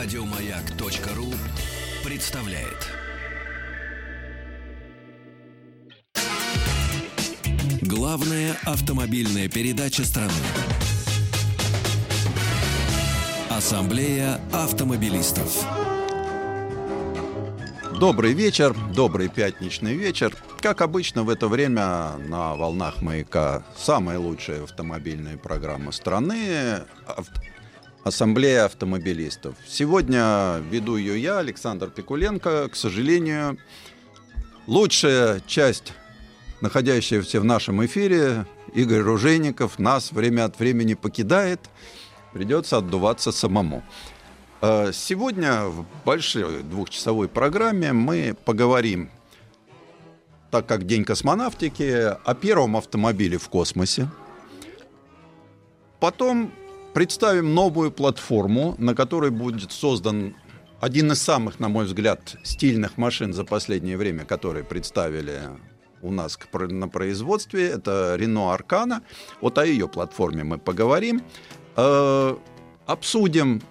Радиомаяк.ру представляет. Главная автомобильная передача страны. Ассамблея автомобилистов. Добрый вечер, добрый пятничный вечер. Как обычно в это время на волнах маяка самая лучшая автомобильная программа страны Ассамблея автомобилистов. Сегодня веду ее я, Александр Пикуленко. К сожалению, лучшая часть, находящаяся в нашем эфире, Игорь Ружейников, нас время от времени покидает. Придется отдуваться самому. Э, сегодня в большой двухчасовой программе мы поговорим, так как День космонавтики, о первом автомобиле в космосе. Потом представим новую платформу, на которой будет создан один из самых, на мой взгляд, стильных машин за последнее время, которые представили у нас на производстве. Это Renault Arcana. Вот о ее платформе мы поговорим. Э, обсудим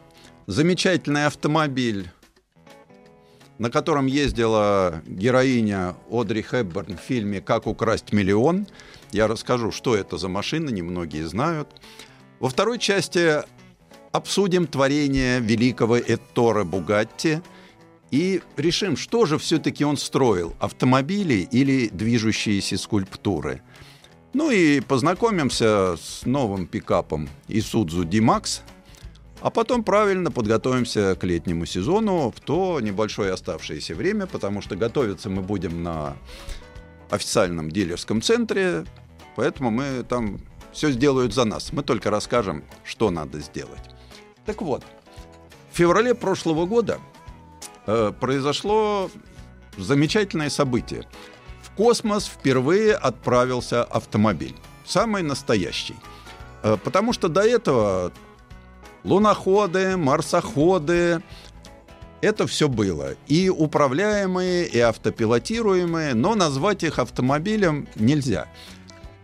замечательный автомобиль, на котором ездила героиня Одри Хепберн в фильме «Как украсть миллион». Я расскажу, что это за машина, немногие знают. Во второй части обсудим творение великого Эттора Бугатти и решим, что же все-таки он строил, автомобили или движущиеся скульптуры. Ну и познакомимся с новым пикапом Isuzu D-Max, а потом правильно подготовимся к летнему сезону в то небольшое оставшееся время, потому что готовиться мы будем на официальном дилерском центре, поэтому мы там все сделают за нас. Мы только расскажем, что надо сделать. Так вот, в феврале прошлого года э, произошло замечательное событие. В космос впервые отправился автомобиль. Самый настоящий. Э, потому что до этого луноходы, марсоходы, это все было. И управляемые, и автопилотируемые, но назвать их автомобилем нельзя.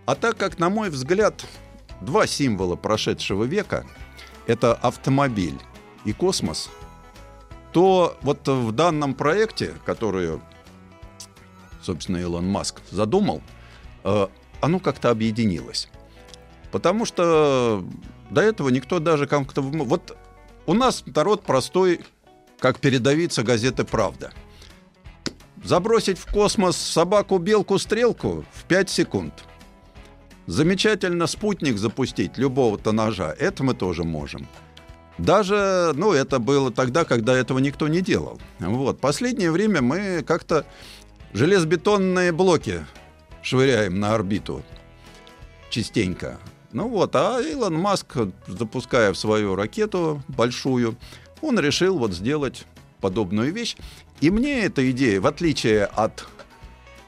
А так как, на мой взгляд, два символа прошедшего века — это автомобиль и космос, то вот в данном проекте, который, собственно, Илон Маск задумал, э, оно как-то объединилось. Потому что до этого никто даже как-то... Вот у нас народ простой, как передовица газеты «Правда». Забросить в космос собаку, белку, стрелку в 5 секунд – Замечательно спутник запустить любого тоннажа, это мы тоже можем. Даже, ну, это было тогда, когда этого никто не делал. Вот. Последнее время мы как-то железобетонные блоки швыряем на орбиту частенько. Ну вот, а Илон Маск, запуская в свою ракету большую, он решил вот сделать подобную вещь. И мне эта идея, в отличие от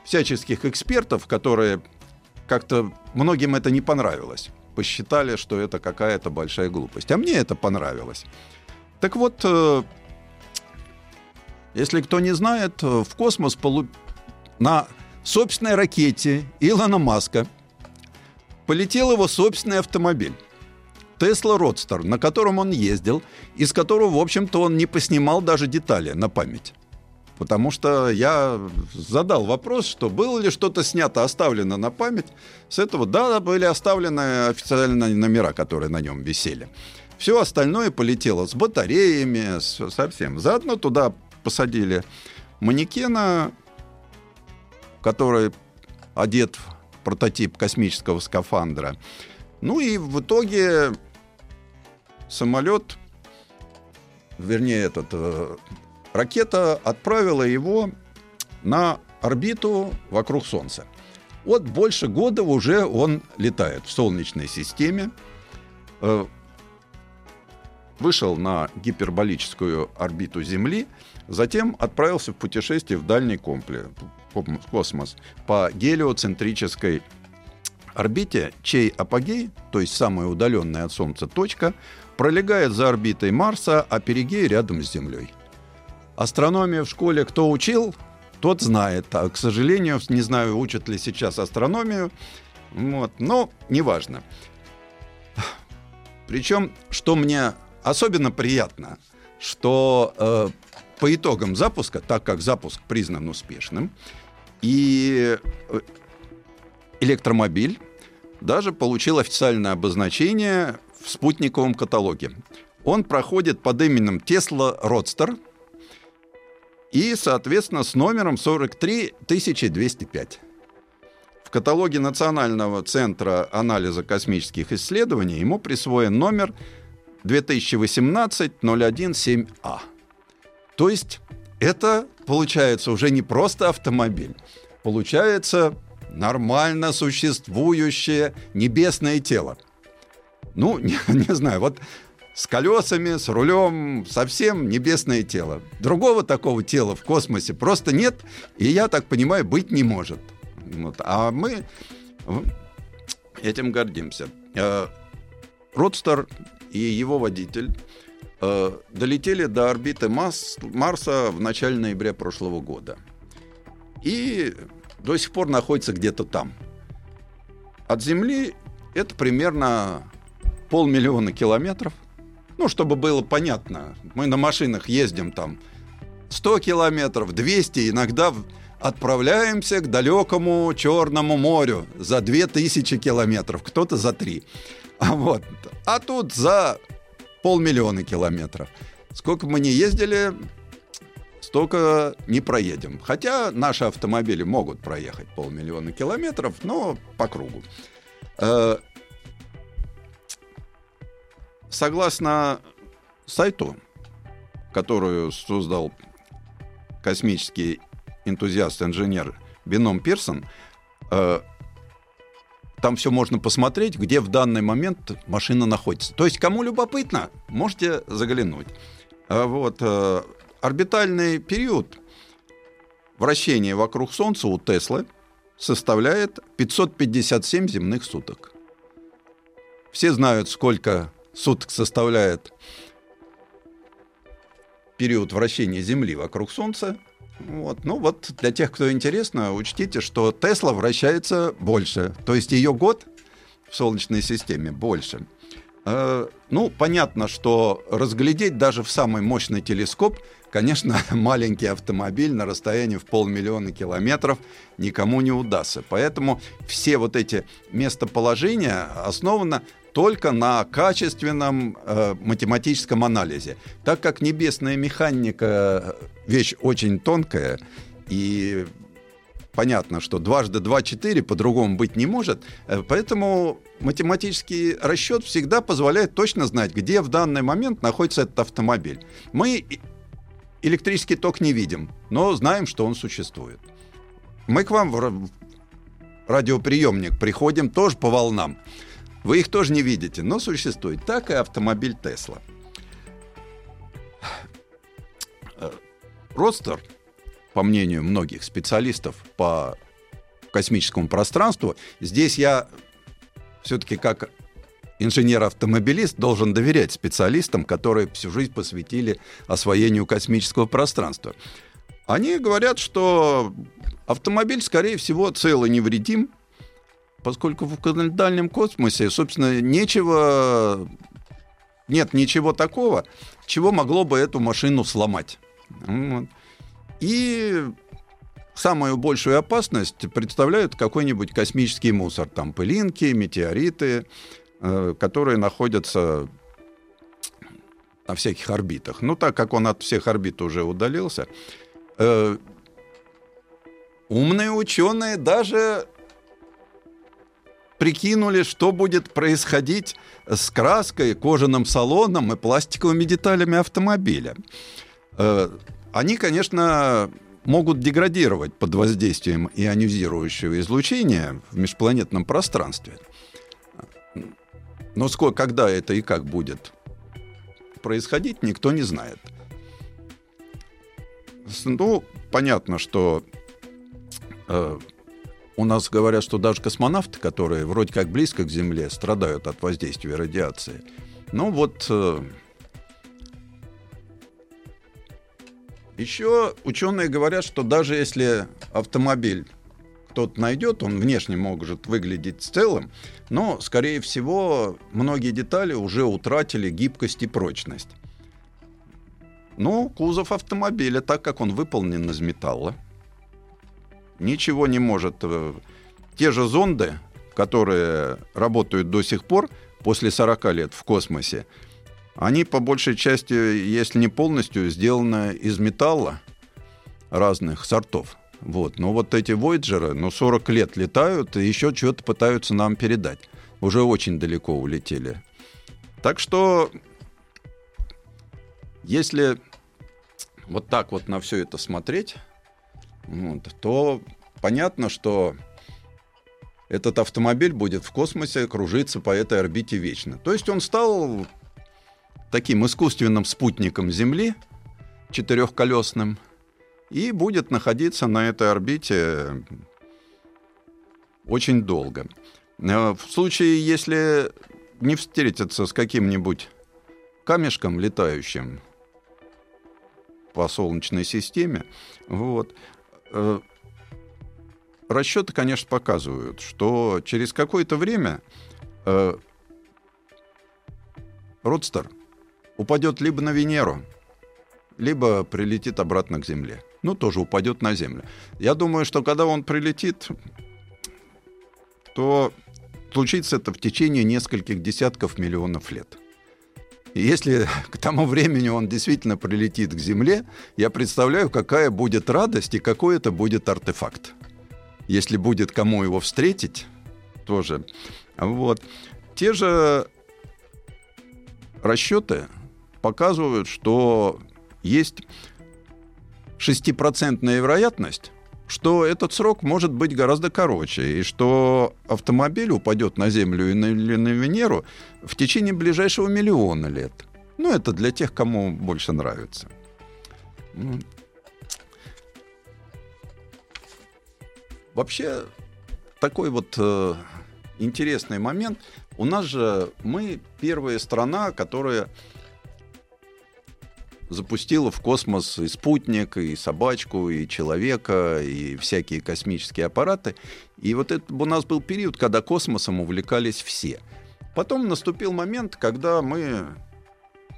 всяческих экспертов, которые как-то многим это не понравилось. Посчитали, что это какая-то большая глупость. А мне это понравилось. Так вот, э, если кто не знает, э, в космос полу... на собственной ракете Илона Маска полетел его собственный автомобиль. Тесла Родстер, на котором он ездил, из которого, в общем-то, он не поснимал даже детали на память. Потому что я задал вопрос, что было ли что-то снято, оставлено на память. С этого, да, были оставлены официальные номера, которые на нем висели. Все остальное полетело с батареями, совсем. Заодно туда посадили манекена, который одет в прототип космического скафандра. Ну и в итоге самолет, вернее, этот э, ракета отправила его на орбиту вокруг Солнца. Вот больше года уже он летает в Солнечной системе, э, вышел на гиперболическую орбиту Земли, затем отправился в путешествие в дальний космос по гелиоцентрической орбите, чей апогей, то есть самая удаленная от Солнца точка, пролегает за орбитой Марса, а перигей рядом с Землей. Астрономию в школе кто учил, тот знает. А, к сожалению, не знаю, учат ли сейчас астрономию. Вот, но неважно. Причем, что мне особенно приятно, что э, по итогам запуска, так как запуск признан успешным, и э, электромобиль даже получил официальное обозначение в спутниковом каталоге. Он проходит под именем Tesla Roadster и, соответственно, с номером 43205. В каталоге Национального центра анализа космических исследований ему присвоен номер 2018-017А. То есть это получается уже не просто автомобиль, получается нормально существующее небесное тело. Ну, не, не знаю, вот с колесами, с рулем, совсем небесное тело. Другого такого тела в космосе просто нет, и я так понимаю, быть не может. Вот. А мы этим гордимся. Э, Родстер и его водитель э, долетели до орбиты Марса в начале ноября прошлого года. И до сих пор находится где-то там. От Земли это примерно полмиллиона километров. Ну, чтобы было понятно, мы на машинах ездим там 100 километров, 200, иногда отправляемся к далекому Черному морю за 2000 километров, кто-то за 3. А, вот. а тут за полмиллиона километров. Сколько мы не ездили, столько не проедем. Хотя наши автомобили могут проехать полмиллиона километров, но по кругу. Согласно сайту, которую создал космический энтузиаст-инженер Бином Пирсон, э, там все можно посмотреть, где в данный момент машина находится. То есть, кому любопытно, можете заглянуть. Э, вот, э, орбитальный период вращения вокруг Солнца у Теслы составляет 557 земных суток. Все знают, сколько суток составляет период вращения Земли вокруг Солнца. Вот. Ну вот для тех, кто интересно, учтите, что Тесла вращается больше. То есть ее год в Солнечной системе больше. Э, ну, понятно, что разглядеть даже в самый мощный телескоп, конечно, маленький автомобиль на расстоянии в полмиллиона километров никому не удастся. Поэтому все вот эти местоположения основаны только на качественном э, математическом анализе. Так как небесная механика э, вещь очень тонкая, и понятно, что дважды два четыре по-другому быть не может, э, поэтому математический расчет всегда позволяет точно знать, где в данный момент находится этот автомобиль. Мы электрический ток не видим, но знаем, что он существует. Мы к вам в радиоприемник приходим тоже по волнам. Вы их тоже не видите, но существует. Так и автомобиль Тесла. Родстер, по мнению многих специалистов по космическому пространству, здесь я все-таки как инженер-автомобилист должен доверять специалистам, которые всю жизнь посвятили освоению космического пространства. Они говорят, что автомобиль, скорее всего, цел и невредим, поскольку в дальнем космосе, собственно, нечего, нет ничего такого, чего могло бы эту машину сломать. И самую большую опасность представляют какой-нибудь космический мусор, там пылинки, метеориты, э, которые находятся на всяких орбитах. Ну, так как он от всех орбит уже удалился, э, умные ученые даже прикинули, что будет происходить с краской, кожаным салоном и пластиковыми деталями автомобиля. Э, они, конечно, могут деградировать под воздействием ионизирующего излучения в межпланетном пространстве. Но сколько, когда это и как будет происходить, никто не знает. Ну, понятно, что э, у нас говорят, что даже космонавты, которые вроде как близко к Земле, страдают от воздействия радиации. Ну вот... Э, Еще ученые говорят, что даже если автомобиль кто-то найдет, он внешне может выглядеть целым, но, скорее всего, многие детали уже утратили гибкость и прочность. Ну, кузов автомобиля, так как он выполнен из металла, ничего не может. э, Те же зонды, которые работают до сих пор, после 40 лет в космосе, они по большей части, если не полностью, сделаны из металла разных сортов. Вот. Но вот эти Voyager, ну, 40 лет летают и еще что-то пытаются нам передать. Уже очень далеко улетели. Так что, если вот так вот на все это смотреть, то понятно, что этот автомобиль будет в космосе кружиться по этой орбите вечно. То есть он стал таким искусственным спутником Земли, четырехколесным, и будет находиться на этой орбите очень долго. Э, В случае, если не встретиться с каким-нибудь камешком летающим по Солнечной системе, вот, расчеты, конечно, показывают, что через какое-то время э, Родстер упадет либо на Венеру, либо прилетит обратно к Земле. Ну, тоже упадет на Землю. Я думаю, что когда он прилетит, то случится это в течение нескольких десятков миллионов лет. Если к тому времени он действительно прилетит к Земле, я представляю, какая будет радость и какой это будет артефакт. Если будет кому его встретить, тоже. Вот. Те же расчеты показывают, что есть шестипроцентная вероятность, что этот срок может быть гораздо короче, и что автомобиль упадет на Землю или на Венеру в течение ближайшего миллиона лет. Ну, это для тех, кому больше нравится. Ну. Вообще, такой вот э, интересный момент. У нас же мы первая страна, которая запустила в космос и спутник, и собачку, и человека, и всякие космические аппараты. И вот это у нас был период, когда космосом увлекались все. Потом наступил момент, когда мы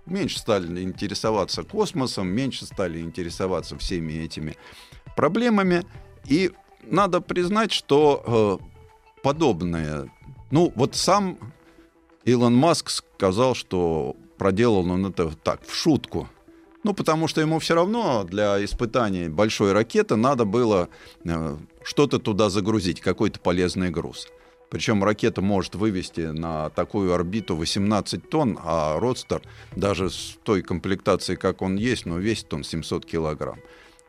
меньше стали интересоваться космосом, меньше стали интересоваться всеми этими проблемами. И надо признать, что э, подобное... Ну, вот сам Илон Маск сказал, что проделал он это так, в шутку. Ну, потому что ему все равно для испытаний большой ракеты надо было э, что-то туда загрузить, какой-то полезный груз. Причем ракета может вывести на такую орбиту 18 тонн, а Родстер даже с той комплектацией, как он есть, но весит он 700 килограмм.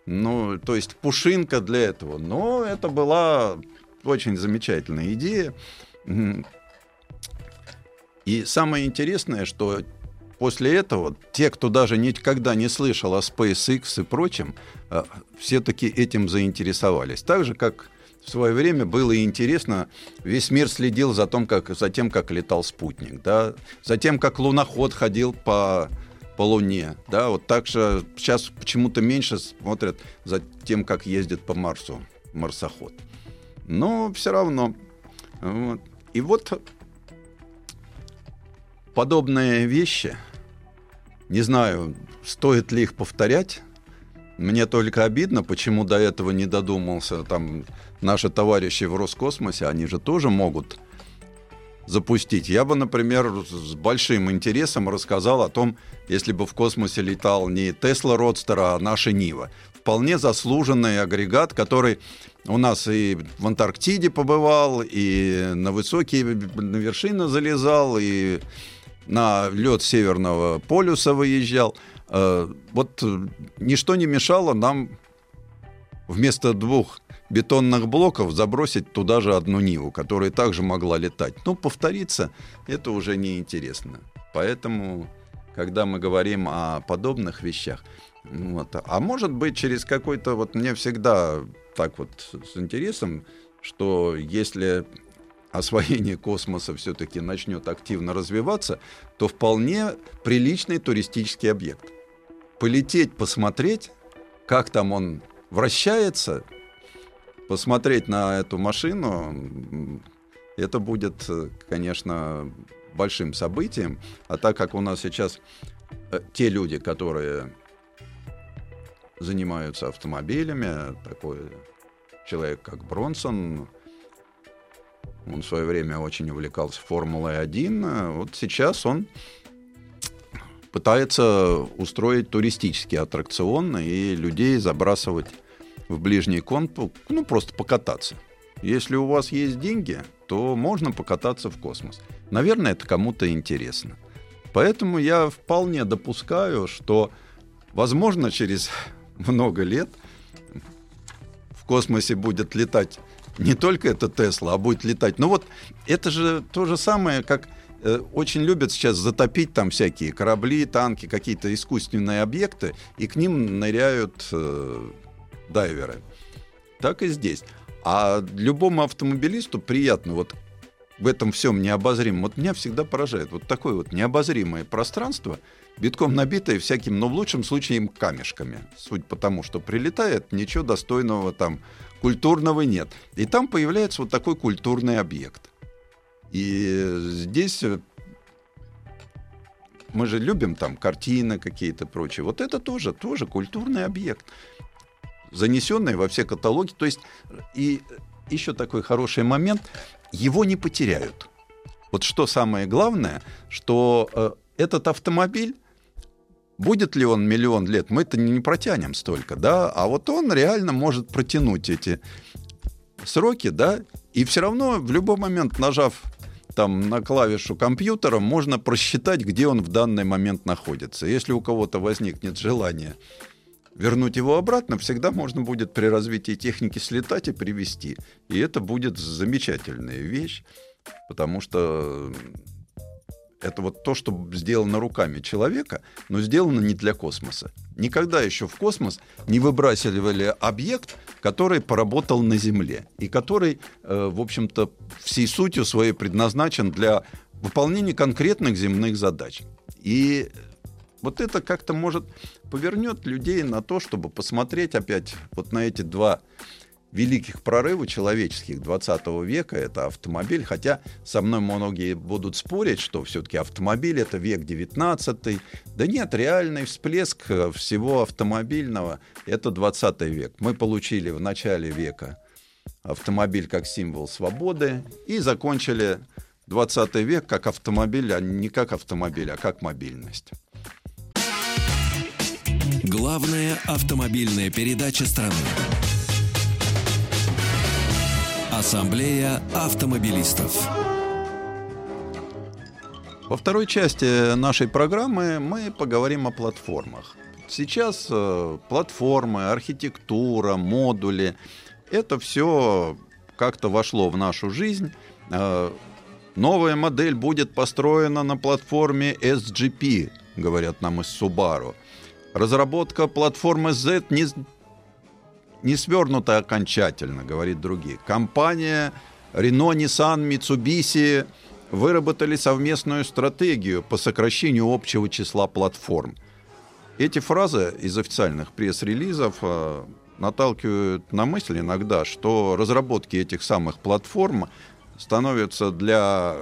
Ну, то есть пушинка для этого. Но это была очень замечательная идея. И самое интересное, что после этого те, кто даже никогда не слышал о SpaceX и прочем, э, все-таки этим заинтересовались. Так же, как в свое время было интересно, весь мир следил за, том, как, за тем, как летал спутник, да, за тем, как луноход ходил по, по Луне. Да, вот так же сейчас почему-то меньше смотрят за тем, как ездит по Марсу марсоход. Но все равно. Вот. И вот подобные вещи, не знаю, стоит ли их повторять. Мне только обидно, почему до этого не додумался там наши товарищи в Роскосмосе, они же тоже могут запустить. Я бы, например, с большим интересом рассказал о том, если бы в космосе летал не Тесла Родстер, а наша Нива. Вполне заслуженный агрегат, который у нас и в Антарктиде побывал, и на высокие на вершины залезал, и на лед Северного полюса выезжал. Э, Вот э, ничто не мешало нам вместо двух бетонных блоков забросить туда же одну Ниву, которая также могла летать. Но повториться это уже неинтересно. Поэтому, когда мы говорим о подобных вещах, вот, а может быть через какой-то, вот мне всегда так вот с интересом, что если освоение космоса все-таки начнет активно развиваться, то вполне приличный туристический объект. Полететь, посмотреть, как там он вращается, посмотреть на эту машину, это будет, э, конечно, большим событием. А так как у нас сейчас э, те люди, которые занимаются автомобилями. Такой человек, как Бронсон, он в свое время очень увлекался Формулой-1. Вот сейчас он пытается устроить туристический аттракцион и людей забрасывать в ближний контур, ну, просто покататься. Если у вас есть деньги, то можно покататься в космос. Наверное, это кому-то интересно. Поэтому я вполне допускаю, что, возможно, через много лет в космосе будет летать не только это Тесла, а будет летать. Ну вот это же то же самое, как э, очень любят сейчас затопить там всякие корабли, танки, какие-то искусственные объекты, и к ним ныряют э, дайверы. Так и здесь. А любому автомобилисту приятно вот в этом всем необозримом. Вот меня всегда поражает вот такое вот необозримое пространство, битком набитое всяким, но в лучшем случае камешками. Суть потому, что прилетает, ничего достойного там культурного нет. И там появляется вот такой культурный объект. И здесь э, мы же любим там картины какие-то прочие. Вот это тоже, тоже культурный объект, занесенный во все каталоги. То есть и еще такой хороший момент, его не потеряют. Вот что самое главное, что э, этот автомобиль Будет ли он миллион лет, мы это не протянем столько, да, а вот он реально может протянуть эти сроки, да, и все равно в любой момент, нажав там на клавишу компьютера, можно просчитать, где он в данный момент находится. Если у кого-то возникнет желание вернуть его обратно, всегда можно будет при развитии техники слетать и привести. И это будет замечательная вещь, потому что это вот то, что сделано руками человека, но сделано не для космоса. Никогда еще в космос не выбрасывали объект, который поработал на Земле и который, э, в общем-то, всей сутью своей предназначен для выполнения конкретных земных задач. И вот это как-то может повернет людей на то, чтобы посмотреть опять вот на эти два великих прорывов человеческих 20 века это автомобиль, хотя со мной многие будут спорить, что все-таки автомобиль это век 19 да нет, реальный всплеск э, всего автомобильного это 20 век. Мы получили в начале века автомобиль как символ свободы и закончили 20 век как автомобиль, а не как автомобиль, а как мобильность. Главная автомобильная передача страны. Ассамблея автомобилистов. Во второй части нашей программы мы поговорим о платформах. Сейчас э, платформы, архитектура, модули – это все как-то вошло в нашу жизнь. Э, новая модель будет построена на платформе SGP, говорят нам из Subaru. Разработка платформы Z не не свернуто окончательно, говорит другие. Компания Renault, Nissan, Mitsubishi выработали совместную стратегию по сокращению общего числа платформ. Эти фразы из официальных пресс-релизов э, наталкивают на мысль иногда, что разработки этих самых платформ становятся для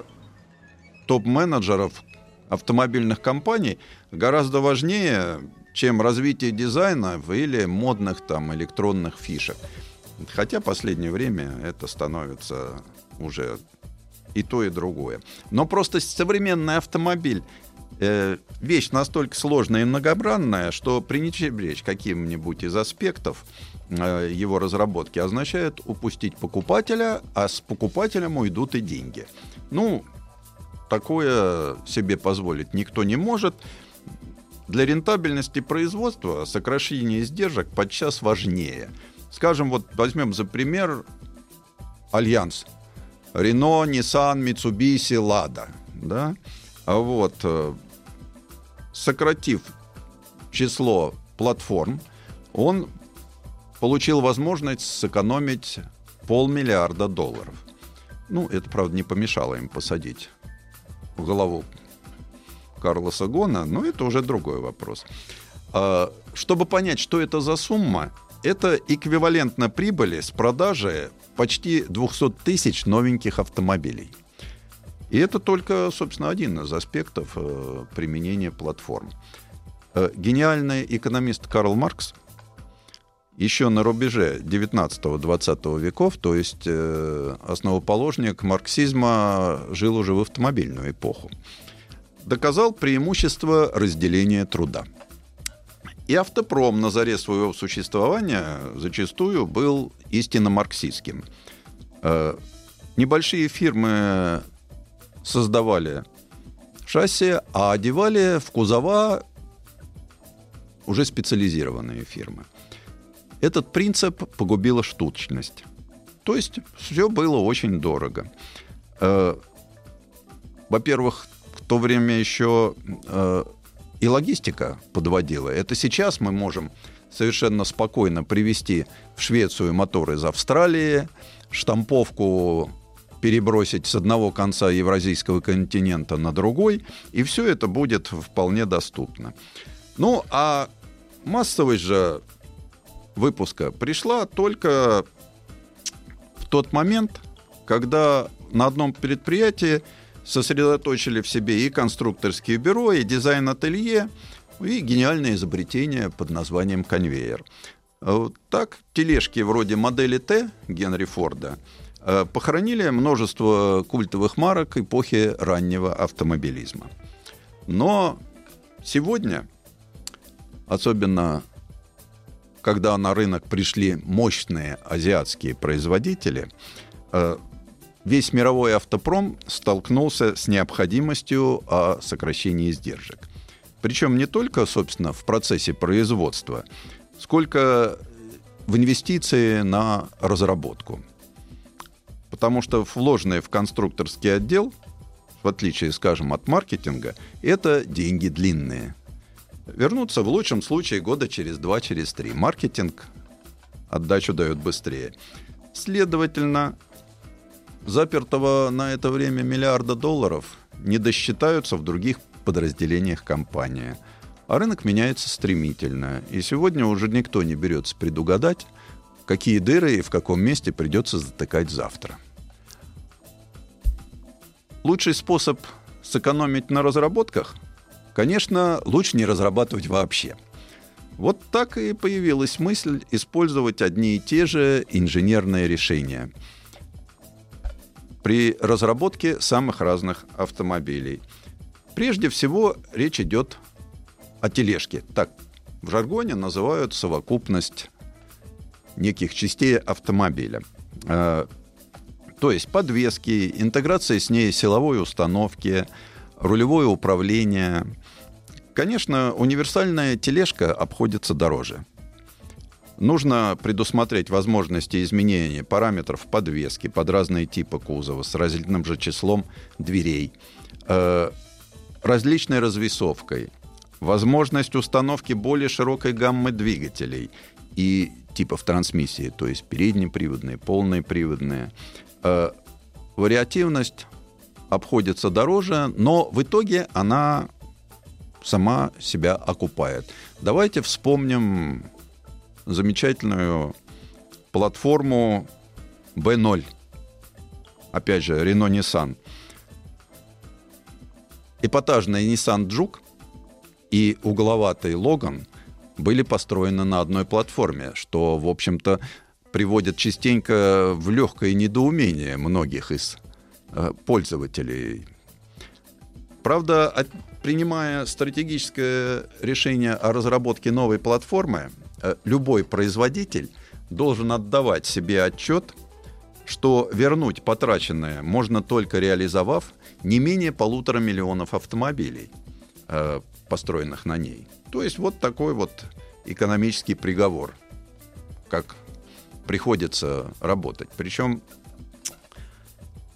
топ-менеджеров автомобильных компаний гораздо важнее чем развитие дизайна или модных там электронных фишек. Хотя последнее время это становится уже и то, и другое. Но просто современный автомобиль э, вещь настолько сложная и многобранная, что пренебречь каким-нибудь из аспектов э, его разработки означает упустить покупателя, а с покупателем уйдут и деньги. Ну, такое себе позволить никто не может. Для рентабельности производства сокращение издержек подчас важнее. Скажем, вот возьмем за пример Альянс. Рено, Nissan, Mitsubishi, Lada. Да? А вот, э, сократив число платформ, он получил возможность сэкономить полмиллиарда долларов. Ну, это, правда, не помешало им посадить в голову Карлоса Гона, но это уже другой вопрос. А, чтобы понять, что это за сумма, это эквивалентно прибыли с продажи почти 200 тысяч новеньких автомобилей. И это только, собственно, один из аспектов э, применения платформ. Э, гениальный экономист Карл Маркс еще на рубеже 19-20 веков, то есть э, основоположник марксизма жил уже в автомобильную эпоху, доказал преимущество разделения труда. И автопром на заре своего существования зачастую был истинно марксистским. Э, небольшие фирмы создавали шасси, а одевали в кузова уже специализированные фирмы. Этот принцип погубила штучность. То есть все было очень дорого. Э, во-первых, то время еще э, и логистика подводила. Это сейчас мы можем совершенно спокойно привезти в Швецию моторы из Австралии, штамповку перебросить с одного конца евразийского континента на другой, и все это будет вполне доступно. Ну, а массовость же выпуска пришла только в тот момент, когда на одном предприятии сосредоточили в себе и конструкторские бюро, и дизайн-ателье, и гениальное изобретение под названием конвейер. Так, тележки вроде модели Т Генри Форда э, похоронили множество культовых марок эпохи раннего автомобилизма. Но сегодня, особенно когда на рынок пришли мощные азиатские производители, э, весь мировой автопром столкнулся с необходимостью о сокращении издержек. Причем не только, собственно, в процессе производства, сколько в инвестиции на разработку. Потому что вложенные в конструкторский отдел, в отличие, скажем, от маркетинга, это деньги длинные. Вернуться в лучшем случае года через два, через три. Маркетинг отдачу дает быстрее. Следовательно, запертого на это время миллиарда долларов не досчитаются в других подразделениях компании. А рынок меняется стремительно. И сегодня уже никто не берется предугадать, какие дыры и в каком месте придется затыкать завтра. Лучший способ сэкономить на разработках? Конечно, лучше не разрабатывать вообще. Вот так и появилась мысль использовать одни и те же инженерные решения – при разработке самых разных автомобилей. Прежде всего речь идет о тележке. Так в жаргоне называют совокупность неких частей автомобиля. Э, то есть подвески, интеграция с ней силовой установки, рулевое управление. Конечно, универсальная тележка обходится дороже. Нужно предусмотреть возможности изменения параметров подвески под разные типы кузова с разительным же числом дверей, э, различной развесовкой, возможность установки более широкой гаммы двигателей и типов трансмиссии, то есть переднеприводные, полные приводные. Э, вариативность обходится дороже, но в итоге она сама себя окупает. Давайте вспомним замечательную платформу B0. Опять же, Renault Nissan. Эпатажный Nissan Juke и угловатый Logan были построены на одной платформе, что, в общем-то, приводит частенько в легкое недоумение многих из э, пользователей. Правда, от, принимая стратегическое решение о разработке новой платформы, любой производитель должен отдавать себе отчет, что вернуть потраченное можно только реализовав не менее полутора миллионов автомобилей, э, построенных на ней. То есть вот такой вот экономический приговор, как приходится работать. Причем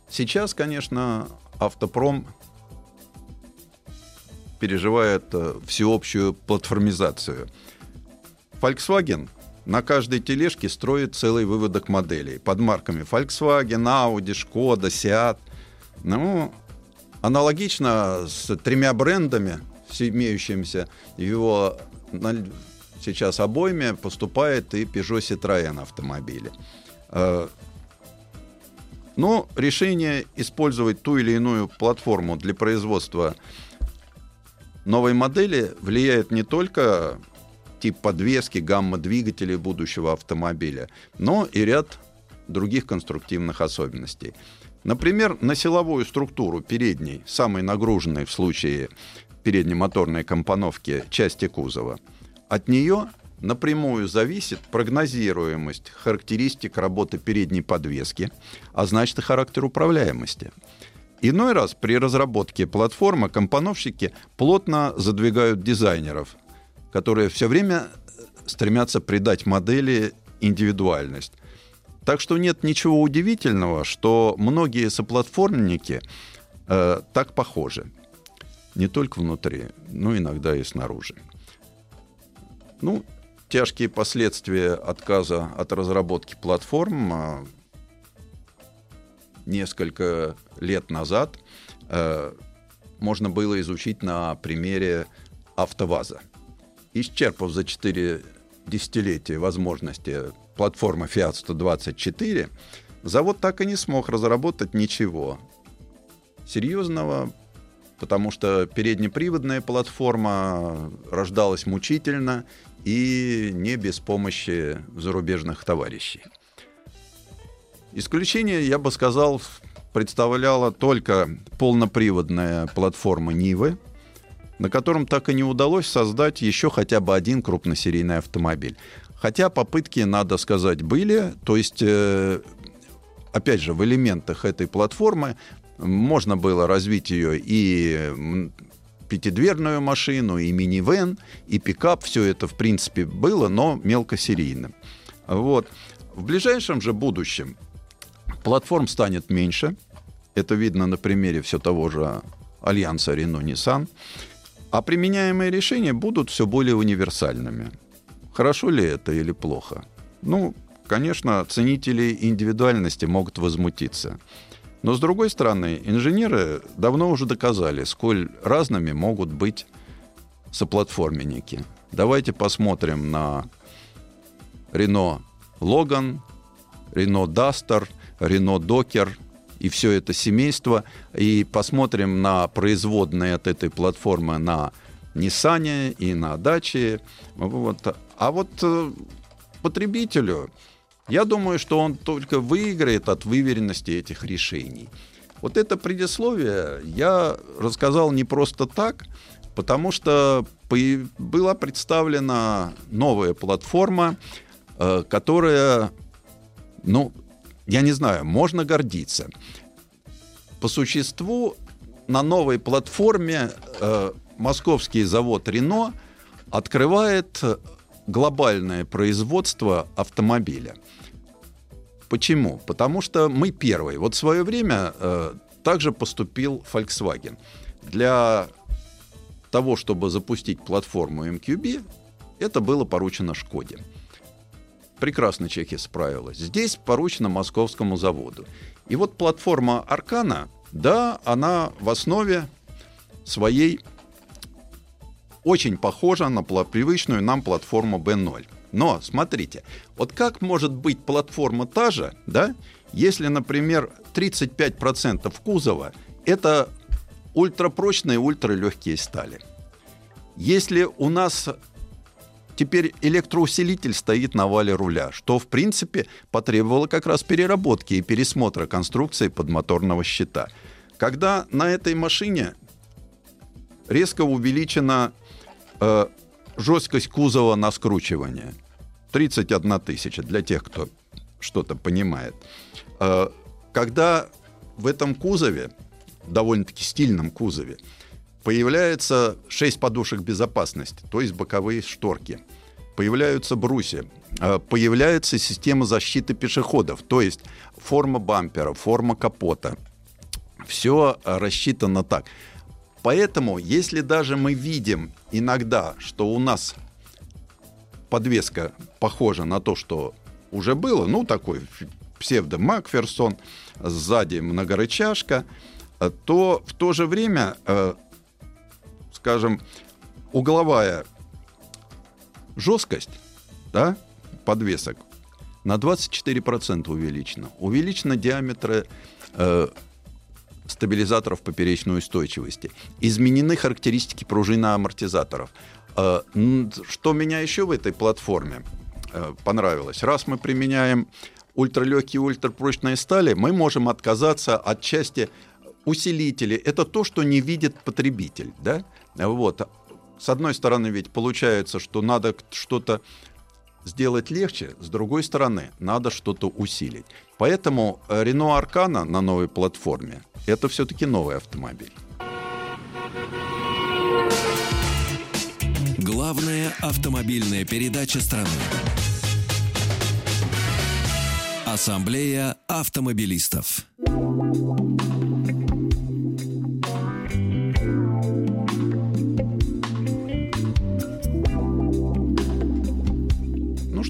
сейчас, конечно, автопром переживает э, всеобщую платформизацию – Volkswagen на каждой тележке строит целый выводок моделей под марками Volkswagen, Audi, Skoda, Seat. Ну, аналогично с тремя брендами, с имеющимися его сейчас обоими, поступает и Peugeot Citroën автомобили. Э, но решение использовать ту или иную платформу для производства новой модели влияет не только тип подвески, гамма двигателей будущего автомобиля, но и ряд других конструктивных особенностей. Например, на силовую структуру передней, самой нагруженной в случае переднемоторной компоновки части кузова, от нее напрямую зависит прогнозируемость характеристик работы передней подвески, а значит и характер управляемости. Иной раз при разработке платформы компоновщики плотно задвигают дизайнеров, которые все время стремятся придать модели индивидуальность. Так что нет ничего удивительного, что многие соплатформенники э, так похожи. Не только внутри, но иногда и снаружи. Ну, тяжкие последствия отказа от разработки платформ э, несколько лет назад э, можно было изучить на примере АвтоВАЗа. Исчерпав за 4 десятилетия возможности платформы Fiat 124, завод так и не смог разработать ничего серьезного, потому что переднеприводная платформа рождалась мучительно и не без помощи зарубежных товарищей. Исключение, я бы сказал, представляла только полноприводная платформа Нивы, на котором так и не удалось создать еще хотя бы один крупносерийный автомобиль. Хотя попытки, надо сказать, были. То есть, э, опять же, в элементах этой платформы можно было развить ее и пятидверную машину, и минивэн, и пикап. Все это, в принципе, было, но мелкосерийным. Вот. В ближайшем же будущем платформ станет меньше. Это видно на примере все того же альянса Renault-Nissan. А применяемые решения будут все более универсальными. Хорошо ли это или плохо? Ну, конечно, ценители индивидуальности могут возмутиться. Но, с другой стороны, инженеры давно уже доказали, сколь разными могут быть соплатформенники. Давайте посмотрим на Renault Logan, Renault Duster, Renault Docker и все это семейство, и посмотрим на производные от этой платформы на Nissan и на Даче. Вот. А вот э, потребителю, я думаю, что он только выиграет от выверенности этих решений. Вот это предисловие я рассказал не просто так, потому что была представлена новая платформа, э, которая, ну, я не знаю, можно гордиться. По существу на новой платформе э, московский завод Рено открывает глобальное производство автомобиля. Почему? Потому что мы первые. Вот в свое время э, также поступил Volkswagen. Для того, чтобы запустить платформу MQB, это было поручено Шкоде. Прекрасно Чехия справилась. Здесь поручено московскому заводу. И вот платформа Аркана, да, она в основе своей очень похожа на привычную нам платформу B0. Но смотрите, вот как может быть платформа та же, да, если, например, 35% кузова это ультрапрочные, ультралегкие стали. Если у нас теперь электроусилитель стоит на вале руля, что, в принципе, потребовало как раз переработки и пересмотра конструкции подмоторного щита. Когда на этой машине резко увеличена Э, жесткость кузова на скручивание. 31 тысяча для тех, кто что-то понимает. Э, когда в этом кузове, довольно-таки стильном кузове, появляется 6 подушек безопасности, то есть боковые шторки, появляются брусья, э, появляется система защиты пешеходов, то есть форма бампера, форма капота. Все рассчитано так. Поэтому, если даже мы видим иногда, что у нас подвеска похожа на то, что уже было, ну, такой псевдо Макферсон, сзади многорычажка, то в то же время, э, скажем, угловая жесткость да, подвесок на 24% увеличена. Увеличено диаметры э, стабилизаторов поперечной устойчивости. Изменены характеристики пружины амортизаторов. Э, что меня еще в этой платформе э, понравилось? Раз мы применяем ультралегкие, ультрапрочные стали, мы можем отказаться от части усилителей. Это то, что не видит потребитель. Да? Вот. С одной стороны, ведь получается, что надо что-то сделать легче, с другой стороны, надо что-то усилить. Поэтому Renault Arcana на новой платформе – это все-таки новый автомобиль. Главная автомобильная передача страны. Ассамблея автомобилистов.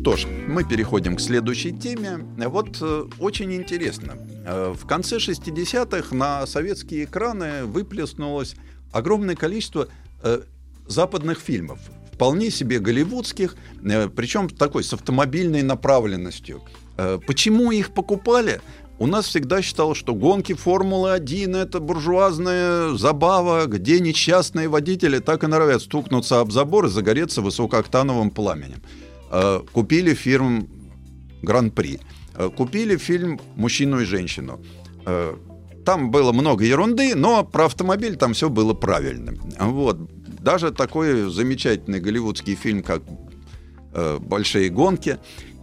Что ж, мы переходим к следующей теме. Вот э, очень интересно. Э, в конце 60-х на советские экраны выплеснулось огромное количество э, западных фильмов, вполне себе голливудских, причем такой с автомобильной направленностью. Почему их покупали? У нас всегда считалось, что гонки Формулы-1 — это буржуазная забава, где несчастные водители так и норовят стукнуться об забор и загореться высокооктановым пламенем. Э, купили фильм «Гран-при», купили фильм «Мужчину и женщину». Там было много ерунды, но про автомобиль там все было правильным. Вот даже такой замечательный голливудский фильм, как э, «Большие гонки».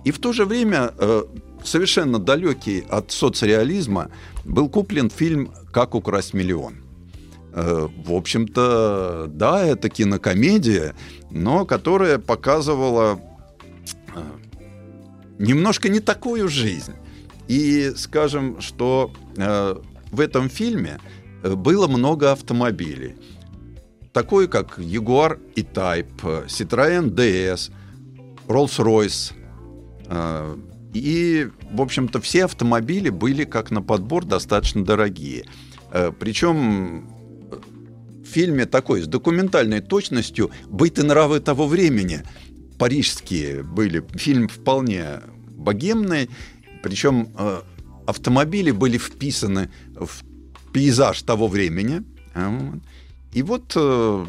И в то же время э, совершенно далекий от соцреализма был куплен фильм «Как украсть миллион». Э, в общем-то, да, это кинокомедия, но которая показывала э, немножко не такую жизнь. И скажем, что э, в этом фильме э, было много автомобилей такой как Jaguar E-Type, Citroën DS, Rolls-Royce. А, и, в общем-то, все автомобили были как на подбор достаточно дорогие. А, Причем в фильме такой, с документальной точностью, «Быт и нравы того времени» парижские были. Фильм вполне богемный, причем а, автомобили были вписаны в пейзаж того времени. И вот э,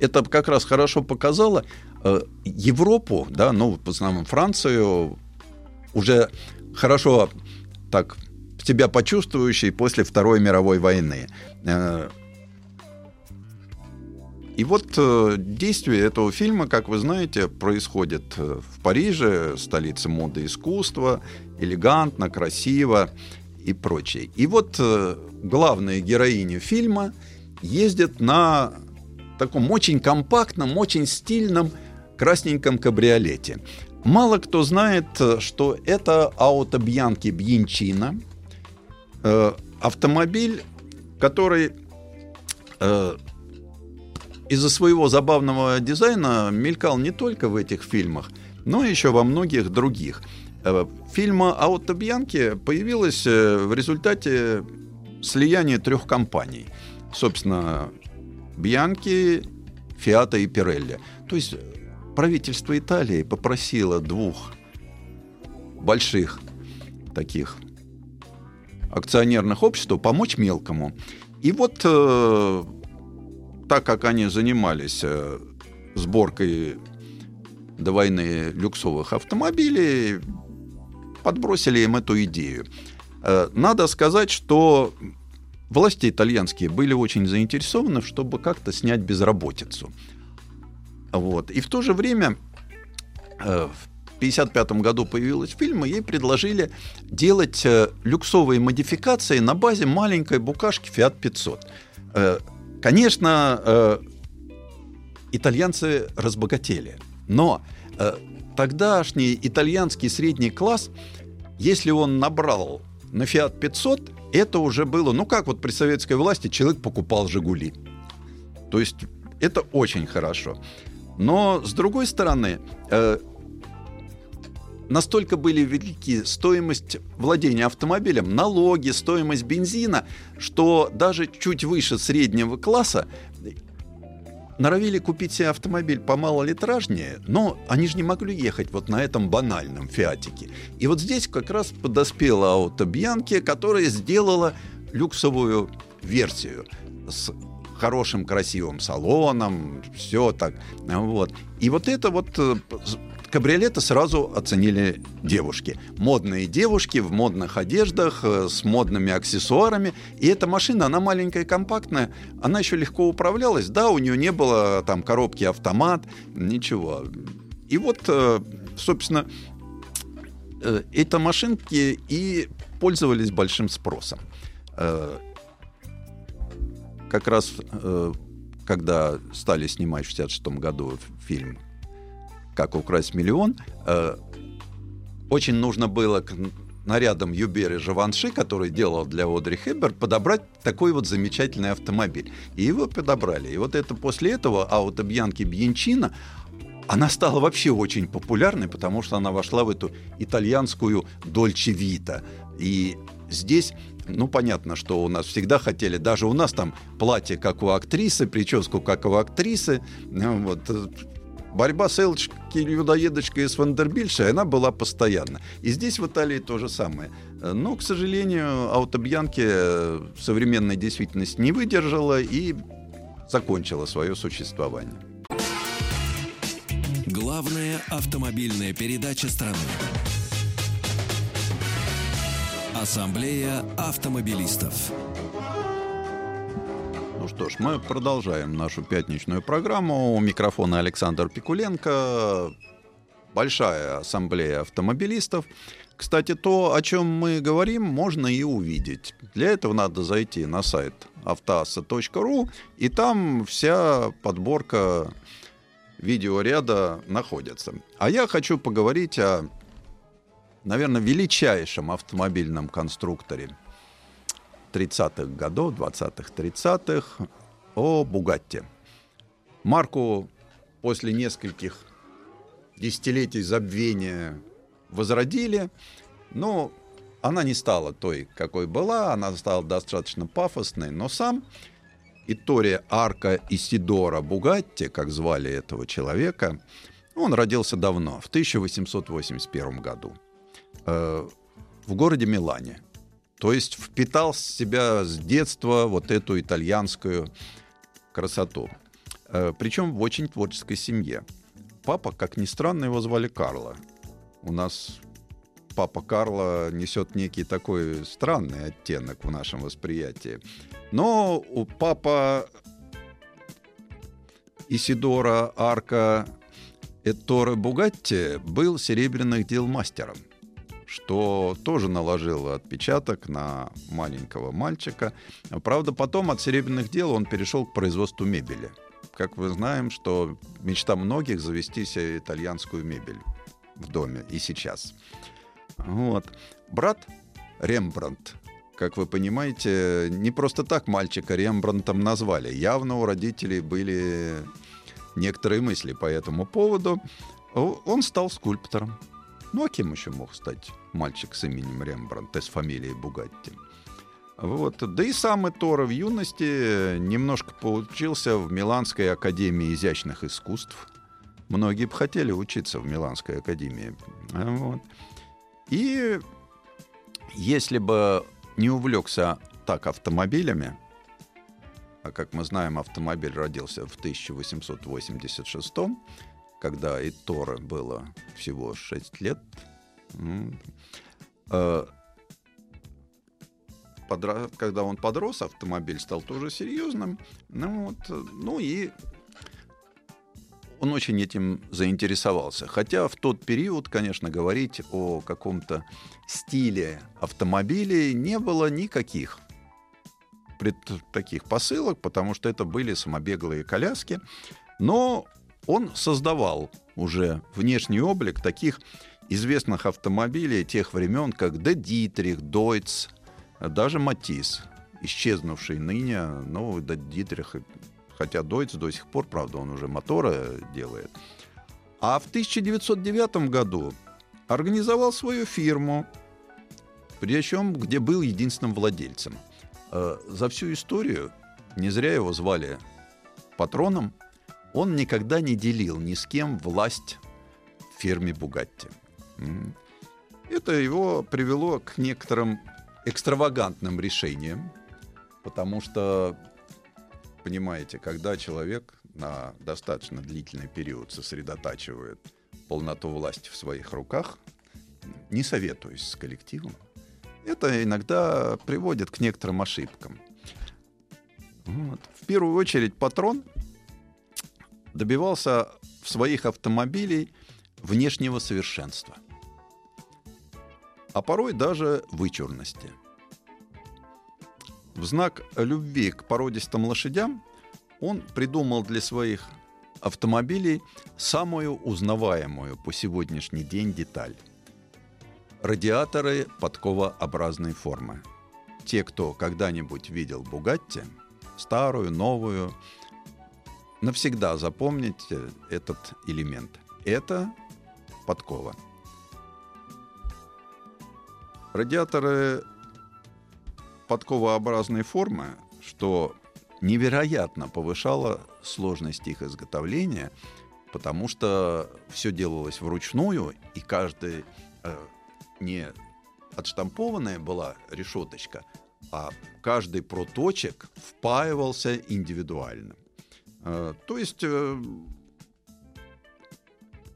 это как раз хорошо показало э, Европу, да, ну, в основном Францию, уже хорошо так себя почувствующей после Второй мировой войны. Э, и вот э, действие этого фильма, как вы знаете, происходит э, в Париже, столице моды и искусства, элегантно, красиво и прочее. И вот э, главная героиня фильма ездит на таком очень компактном, очень стильном красненьком кабриолете. Мало кто знает, что это ауто Бьянки Бьянчина, э, автомобиль, который э, из-за своего забавного дизайна мелькал не только в этих фильмах, но еще во многих других. Э, фильма «Ауто Бьянки» появилась э, в результате слияния трех компаний. Собственно, Бьянки, Фиата и Пирелли. То есть правительство Италии попросило двух больших таких акционерных обществ помочь мелкому. И вот э, так как они занимались э, сборкой до войны люксовых автомобилей, подбросили им эту идею. Э, надо сказать, что власти итальянские были очень заинтересованы, чтобы как-то снять безработицу. Вот. И в то же время э, в 1955 году появилась фильм, и ей предложили делать люксовые модификации на базе маленькой букашки Fiat 500. Конечно, итальянцы разбогатели, но тогдашний итальянский средний класс, если он набрал на Fiat 500, это уже было, ну как вот при советской власти человек покупал «Жигули». То есть это очень хорошо. Но с другой стороны, э, настолько были велики стоимость владения автомобилем, налоги, стоимость бензина, что даже чуть выше среднего класса норовили купить себе автомобиль помалолитражнее, но они же не могли ехать вот на этом банальном фиатике. И вот здесь как раз подоспела ауто Бьянки, которая сделала люксовую версию с хорошим, красивым салоном, все так. Вот. И вот это вот э, кабриолеты сразу оценили девушки. Модные девушки в модных одеждах, э, с модными аксессуарами. И эта машина, она маленькая компактная, она еще легко управлялась. Да, у нее не было там коробки автомат, ничего. И вот, э, собственно, это машинки и пользовались большим спросом как раз э, когда стали снимать в 66 году фильм «Как украсть миллион», э, очень нужно было к нарядам Юбери Живанши, который делал для Одри Хепберн, подобрать такой вот замечательный автомобиль. И его подобрали. И вот это после этого Ауто Бьянки Бьянчина она стала вообще очень популярной, потому что она вошла в эту итальянскую Дольче Вита. И здесь ну, понятно, что у нас всегда хотели, даже у нас там платье, как у актрисы, прическу, как у актрисы. Ну, вот. Борьба с Элочкой Людоедочкой с Вандербильшей, она была постоянно. И здесь в Италии то же самое. Но, к сожалению, аутобьянки э, современной действительности не выдержала и закончила свое существование. Главная автомобильная передача страны. Ассамблея автомобилистов. Ну что ж, мы продолжаем нашу пятничную программу. У микрофона Александр Пикуленко. Большая ассамблея автомобилистов. Кстати, то, о чем мы говорим, можно и увидеть. Для этого надо зайти на сайт автоасса.ру, и там вся подборка видеоряда находится. А я хочу поговорить о наверное, величайшем автомобильном конструкторе 30-х годов, 20-х, 30-х, о Бугатте. Марку после нескольких десятилетий забвения возродили, но она не стала той, какой была, она стала достаточно пафосной, но сам Итория Арка Исидора Бугатти, как звали этого человека, он родился давно, в 1881 году. Э, в городе Милане. То есть впитал в себя с детства вот эту итальянскую красоту. Э, причем в очень творческой семье. Папа, как ни странно, его звали Карло. У нас папа Карло несет некий такой странный оттенок в нашем восприятии. Но у папа Исидора Арка Этторе Бугатти был серебряных дел мастером – что тоже наложило отпечаток на маленького мальчика. Правда, потом от серебряных дел он перешел к производству мебели. Как мы знаем, что мечта многих завести себе итальянскую мебель в доме и сейчас. Вот. Брат Рембрандт, как вы понимаете, не просто так мальчика Рембрандтом назвали. Явно у родителей были некоторые мысли по этому поводу. Он стал скульптором. Ну, а кем еще мог стать мальчик с именем Рембрандт, с фамилией Бугатти? Вот. Да и сам Этора в юности немножко поучился в Миланской академии изящных искусств. Многие бы хотели учиться в Миланской академии. Вот. И если бы не увлекся так автомобилями, а как мы знаем, автомобиль родился в 1886 когда и Тора было всего 6 лет, подра... когда он подрос, автомобиль стал тоже серьезным. Ну, вот, ну и он очень этим заинтересовался. Хотя в тот период, конечно, говорить о каком-то стиле автомобилей не было никаких пред таких посылок, потому что это были самобеглые коляски. Но он создавал уже внешний облик таких известных автомобилей тех времен, как Де Дитрих, Дойц, даже Матис, исчезнувший ныне, но Де Дитрих, хотя Дойц до сих пор, правда, он уже моторы делает. А в 1909 году организовал свою фирму, причем где был единственным владельцем. Э, за всю историю не зря его звали патроном – он никогда не делил ни с кем власть в фирме Бугатти. Это его привело к некоторым экстравагантным решениям, потому что понимаете, когда человек на достаточно длительный период сосредотачивает полноту власти в своих руках, не советуюсь с коллективом, это иногда приводит к некоторым ошибкам. Вот. В первую очередь патрон добивался в своих автомобилей внешнего совершенства, а порой даже вычурности. В знак любви к породистым лошадям он придумал для своих автомобилей самую узнаваемую по сегодняшний день деталь. Радиаторы подковообразной формы. Те, кто когда-нибудь видел Бугатти, старую, новую, навсегда запомните этот элемент. Это подкова. Радиаторы подковообразной формы, что невероятно повышало сложность их изготовления, потому что все делалось вручную, и каждый э, не отштампованная была решеточка, а каждый проточек впаивался индивидуально. Э, то есть э,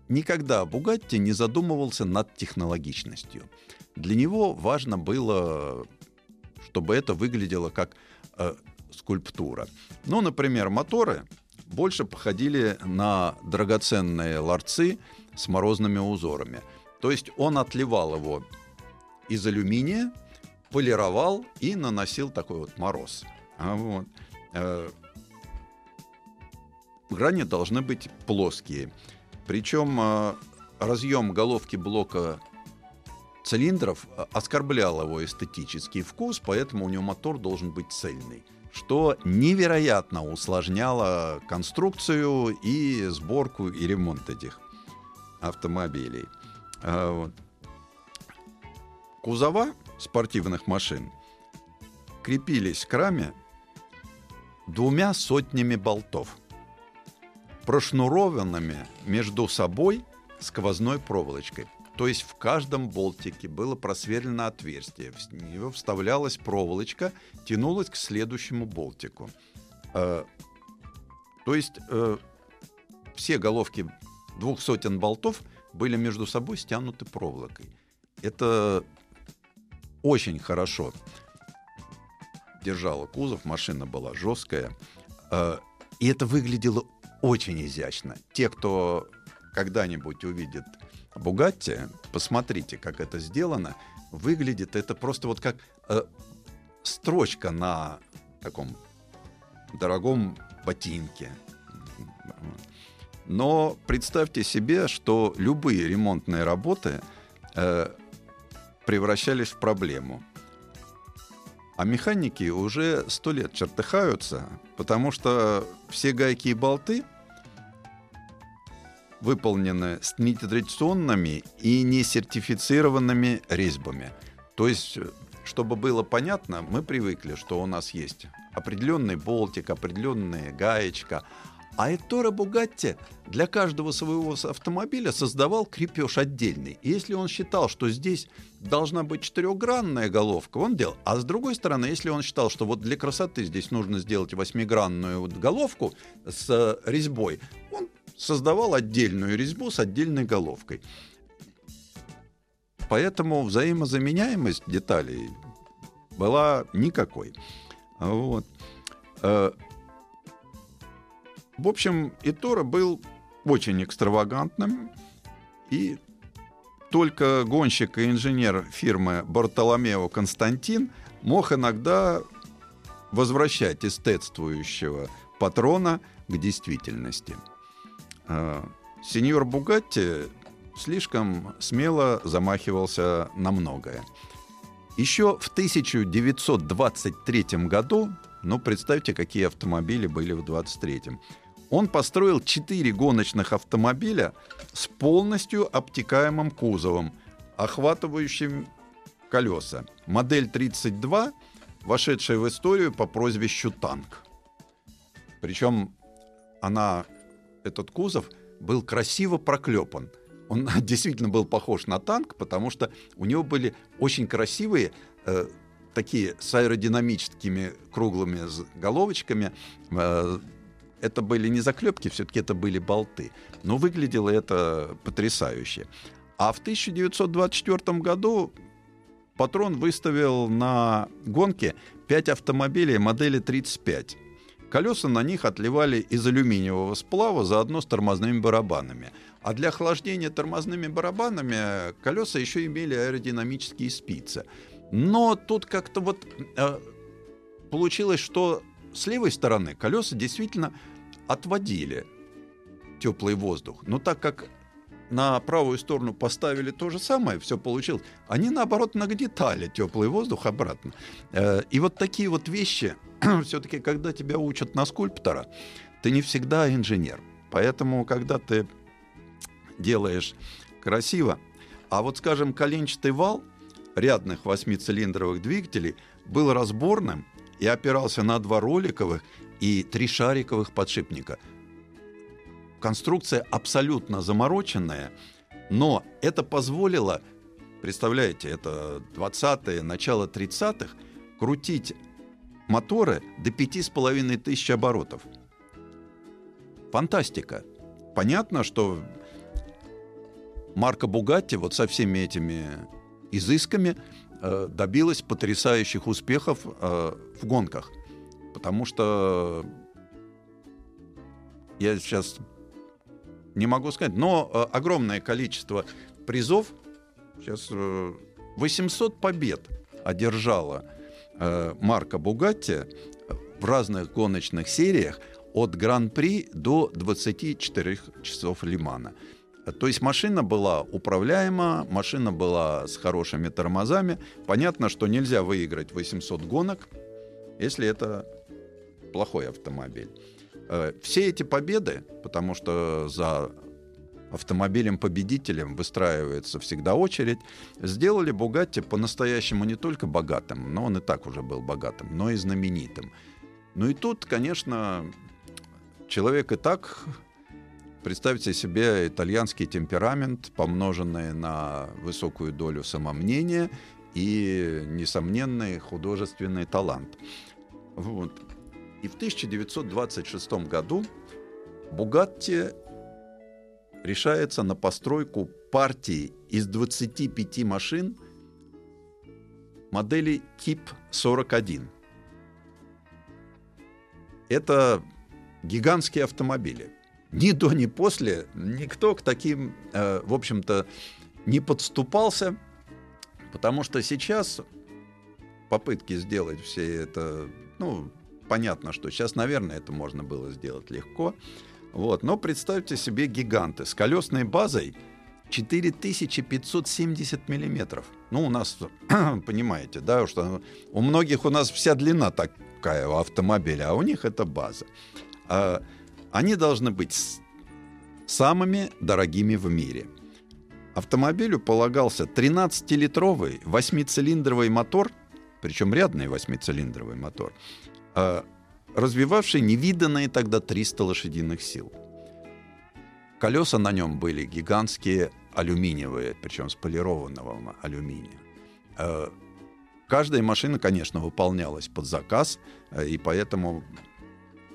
никогда Бугатти не задумывался над технологичностью. Для него важно было, чтобы это выглядело как э, скульптура. Ну, например, моторы больше походили на драгоценные ларцы с морозными узорами. То есть он отливал его из алюминия, полировал и наносил такой вот мороз. А вот. Э, грани должны быть плоские. Причем э, разъем головки блока цилиндров э, оскорблял его эстетический вкус, поэтому у него мотор должен быть цельный что невероятно усложняло конструкцию и сборку и ремонт этих автомобилей. А, Кузова спортивных машин крепились к раме двумя сотнями болтов, прошнурованными между собой сквозной проволочкой. То есть в каждом болтике было просверлено отверстие, в него вставлялась проволочка, тянулась к следующему болтику. Э, то есть э, все головки двух сотен болтов были между собой стянуты проволокой. Это очень хорошо держала кузов, машина была жесткая. Э, и это выглядело очень изящно. Те, кто когда-нибудь увидит Бугатти, посмотрите, как это сделано. Выглядит это просто вот как э, строчка на таком дорогом ботинке. Но представьте себе, что любые ремонтные работы э, превращались в проблему. А механики уже сто лет чертыхаются, потому что все гайки и болты — выполнены с нетрадиционными и не сертифицированными резьбами. То есть, чтобы было понятно, мы привыкли, что у нас есть определенный болтик, определенная гаечка, а Ettore Бугатти для каждого своего автомобиля создавал крепеж отдельный. И если он считал, что здесь должна быть четырехгранная головка, он делал. А с другой стороны, если он считал, что вот для красоты здесь нужно сделать восьмигранную головку с резьбой, он создавал отдельную резьбу с отдельной головкой. Поэтому взаимозаменяемость деталей была никакой. Вот. В общем, Итора был очень экстравагантным, и только гонщик и инженер фирмы Бартоломео Константин мог иногда возвращать эстетствующего патрона к действительности. А, сеньор Бугатти слишком смело замахивался на многое. Еще в 1923 году, ну, представьте, какие автомобили были в 23-м, он построил четыре гоночных автомобиля с полностью обтекаемым кузовом, охватывающим колеса. Модель 32, вошедшая в историю по прозвищу «Танк». Причем она этот кузов был красиво проклепан. Он действительно был похож на танк, потому что у него были очень красивые, э, такие с аэродинамическими круглыми головочками. Э, это были не заклепки, все-таки это были болты. Но выглядело это потрясающе. А в 1924 году Патрон выставил на гонке 5 автомобилей модели 35. Колеса на них отливали из алюминиевого сплава заодно с тормозными барабанами. А для охлаждения тормозными барабанами колеса еще имели аэродинамические спицы. Но тут как-то вот э, получилось, что с левой стороны колеса действительно отводили теплый воздух. Но так как на правую сторону поставили то же самое, все получилось. Они, наоборот, нагнетали теплый воздух обратно. Э, и вот такие вот вещи, все-таки, когда тебя учат на скульптора, ты не всегда инженер. Поэтому, когда ты делаешь красиво, а вот, скажем, коленчатый вал рядных восьмицилиндровых двигателей был разборным и опирался на два роликовых и три шариковых подшипника – конструкция абсолютно замороченная, но это позволило, представляете, это 20-е, начало 30-х, крутить моторы до 5,5 тысяч оборотов. Фантастика. Понятно, что марка Бугатти вот со всеми этими изысками э, добилась потрясающих успехов э, в гонках. Потому что я сейчас не могу сказать, но э, огромное количество призов, сейчас э, 800 побед одержала э, марка Бугатти в разных гоночных сериях от Гран-при до 24 часов Лимана. То есть машина была управляема, машина была с хорошими тормозами. Понятно, что нельзя выиграть 800 гонок, если это плохой автомобиль. Э, все эти победы, потому что за автомобилем-победителем выстраивается всегда очередь, сделали Бугатти по-настоящему не только богатым, но он и так уже был богатым, но и знаменитым. Ну и тут, конечно, человек и так Представьте себе итальянский темперамент, помноженный на высокую долю самомнения и несомненный художественный талант. Вот. И в 1926 году Бугатти решается на постройку партии из 25 машин модели тип 41. Это гигантские автомобили. Ни до, ни после никто к таким, э, в общем-то, не подступался, потому что сейчас попытки сделать все это, ну, понятно, что сейчас, наверное, это можно было сделать легко. Вот. Но представьте себе гиганты с колесной базой 4570 миллиметров. Ну, у нас, понимаете, да, что у многих у нас вся длина такая у автомобиля, а у них это база. А, они должны быть самыми дорогими в мире. Автомобилю полагался 13-литровый восьмицилиндровый мотор, причем рядный восьмицилиндровый мотор, развивавший невиданные тогда 300 лошадиных сил. Колеса на нем были гигантские алюминиевые, причем с полированного алюминия. А, каждая машина, конечно, выполнялась под заказ, а, и поэтому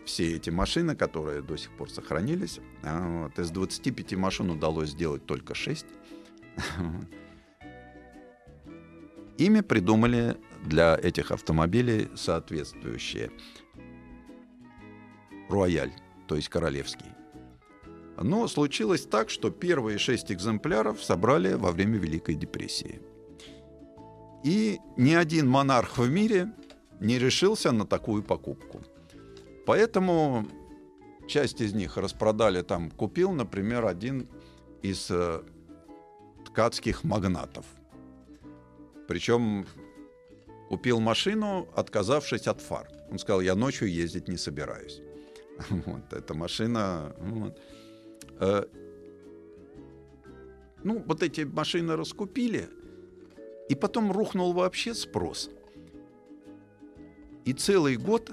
все эти машины, которые до сих пор сохранились, вот, из 25 машин удалось сделать только 6. Ими придумали для этих автомобилей соответствующие. Рояль, то есть королевский. Но случилось так, что первые шесть экземпляров собрали во время Великой депрессии. И ни один монарх в мире не решился на такую покупку. Поэтому часть из них распродали там. Купил, например, один из э, ткацких магнатов. Причем купил машину, отказавшись от фар. Он сказал, я ночью ездить не собираюсь. Вот, эта машина... Вот. Э, ну, вот эти машины раскупили, и потом рухнул вообще спрос. И целый год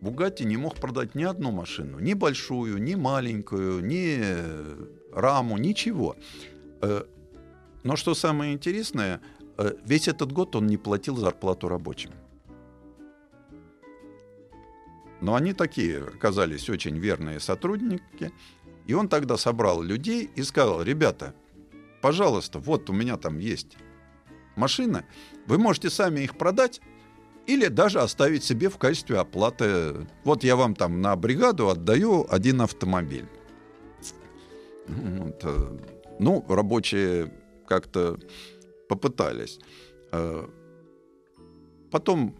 Бугатти не мог продать ни одну машину, ни большую, ни маленькую, ни раму, ничего. Э, но что самое интересное, э, весь этот год он не платил зарплату рабочим. Но они такие оказались очень верные сотрудники. И он тогда собрал людей и сказал, ребята, пожалуйста, вот у меня там есть машина, вы можете сами их продать или даже оставить себе в качестве оплаты. Вот я вам там на бригаду отдаю один автомобиль. Вот. Э, ну, рабочие как-то попытались. Э, потом,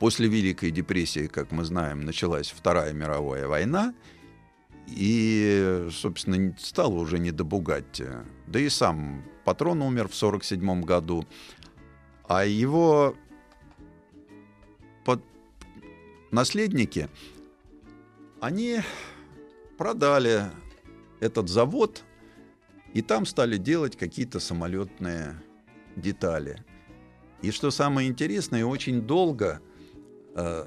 после Великой депрессии, как мы знаем, началась Вторая мировая война, и, собственно, стало уже не до Бугатти. Да и сам патрон умер в 1947 году, а его под... наследники, они продали этот завод, и там стали делать какие-то самолетные детали. И что самое интересное, очень долго э,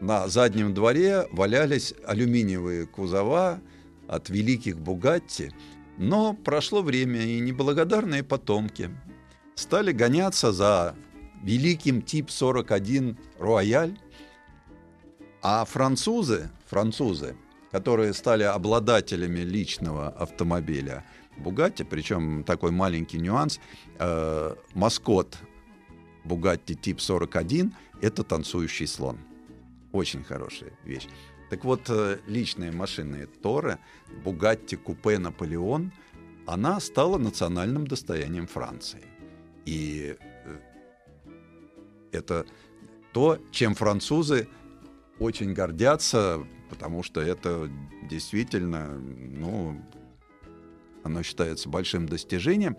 на заднем дворе валялись алюминиевые кузова от великих Бугатти, но прошло время, и неблагодарные потомки стали гоняться за великим тип 41 Рояль, а французы, французы, которые стали обладателями личного автомобиля Бугатти, причем такой маленький нюанс, э, маскот Бугатти тип 41 — это танцующий слон. Очень хорошая вещь. Так вот, э, личная машина Тора, Бугатти Купе Наполеон, она стала национальным достоянием Франции. И э, это то, чем французы очень гордятся, потому что это действительно, ну, оно считается большим достижением.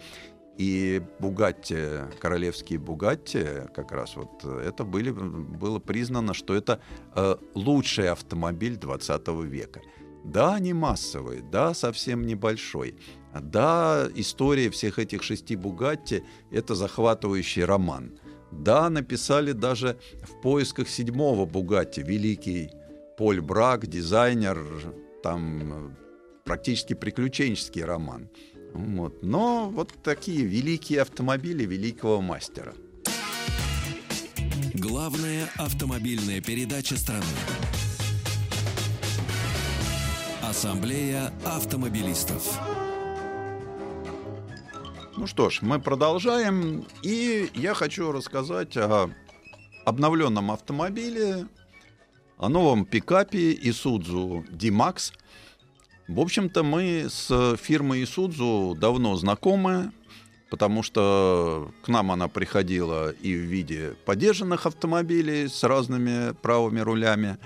И Бугатти, королевские Бугатти, как раз вот это были, было признано, что это э, лучший автомобиль 20 века. Да, не массовый, да, совсем небольшой. Да, история всех этих шести Бугатти — это захватывающий роман. Да, написали даже в поисках седьмого Бугатти великий Поль Брак, дизайнер, там практически приключенческий роман. Вот. Но вот такие великие автомобили великого мастера. Главная автомобильная передача страны. Ассамблея автомобилистов. Ну что ж, мы продолжаем. И я хочу рассказать о обновленном автомобиле, о новом пикапе Isuzu D-Max – в общем-то, мы с фирмой Исудзу давно знакомы, потому что к нам она приходила и в виде подержанных автомобилей с разными правыми рулями,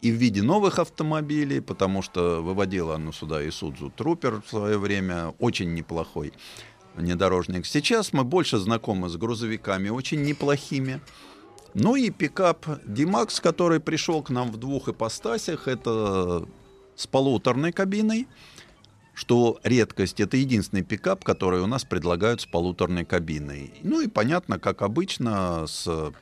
и в виде новых автомобилей, потому что выводила она сюда Исудзу Трупер в свое время, очень неплохой внедорожник. Сейчас мы больше знакомы с грузовиками, очень неплохими. Ну и пикап D-Max, который пришел к нам в двух ипостасях, это с полуторной кабиной, что редкость. Это единственный пикап, который у нас предлагают с полуторной кабиной. Ну и понятно, как обычно, с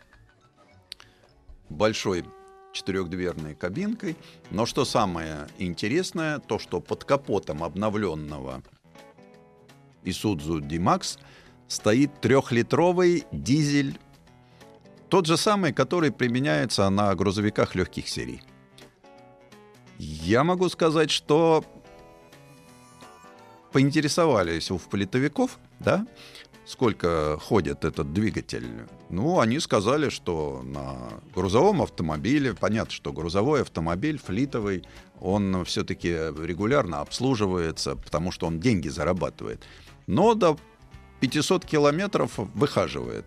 большой четырехдверной кабинкой. Но что самое интересное, то что под капотом обновленного Isuzu D-Max стоит трехлитровый дизель, тот же самый, который применяется на грузовиках легких серий. Я могу сказать, что поинтересовались у политовиков, да, сколько ходит этот двигатель. Ну, они сказали, что на грузовом автомобиле, понятно, что грузовой автомобиль, флитовый, он все-таки регулярно обслуживается, потому что он деньги зарабатывает. Но до 500 километров выхаживает.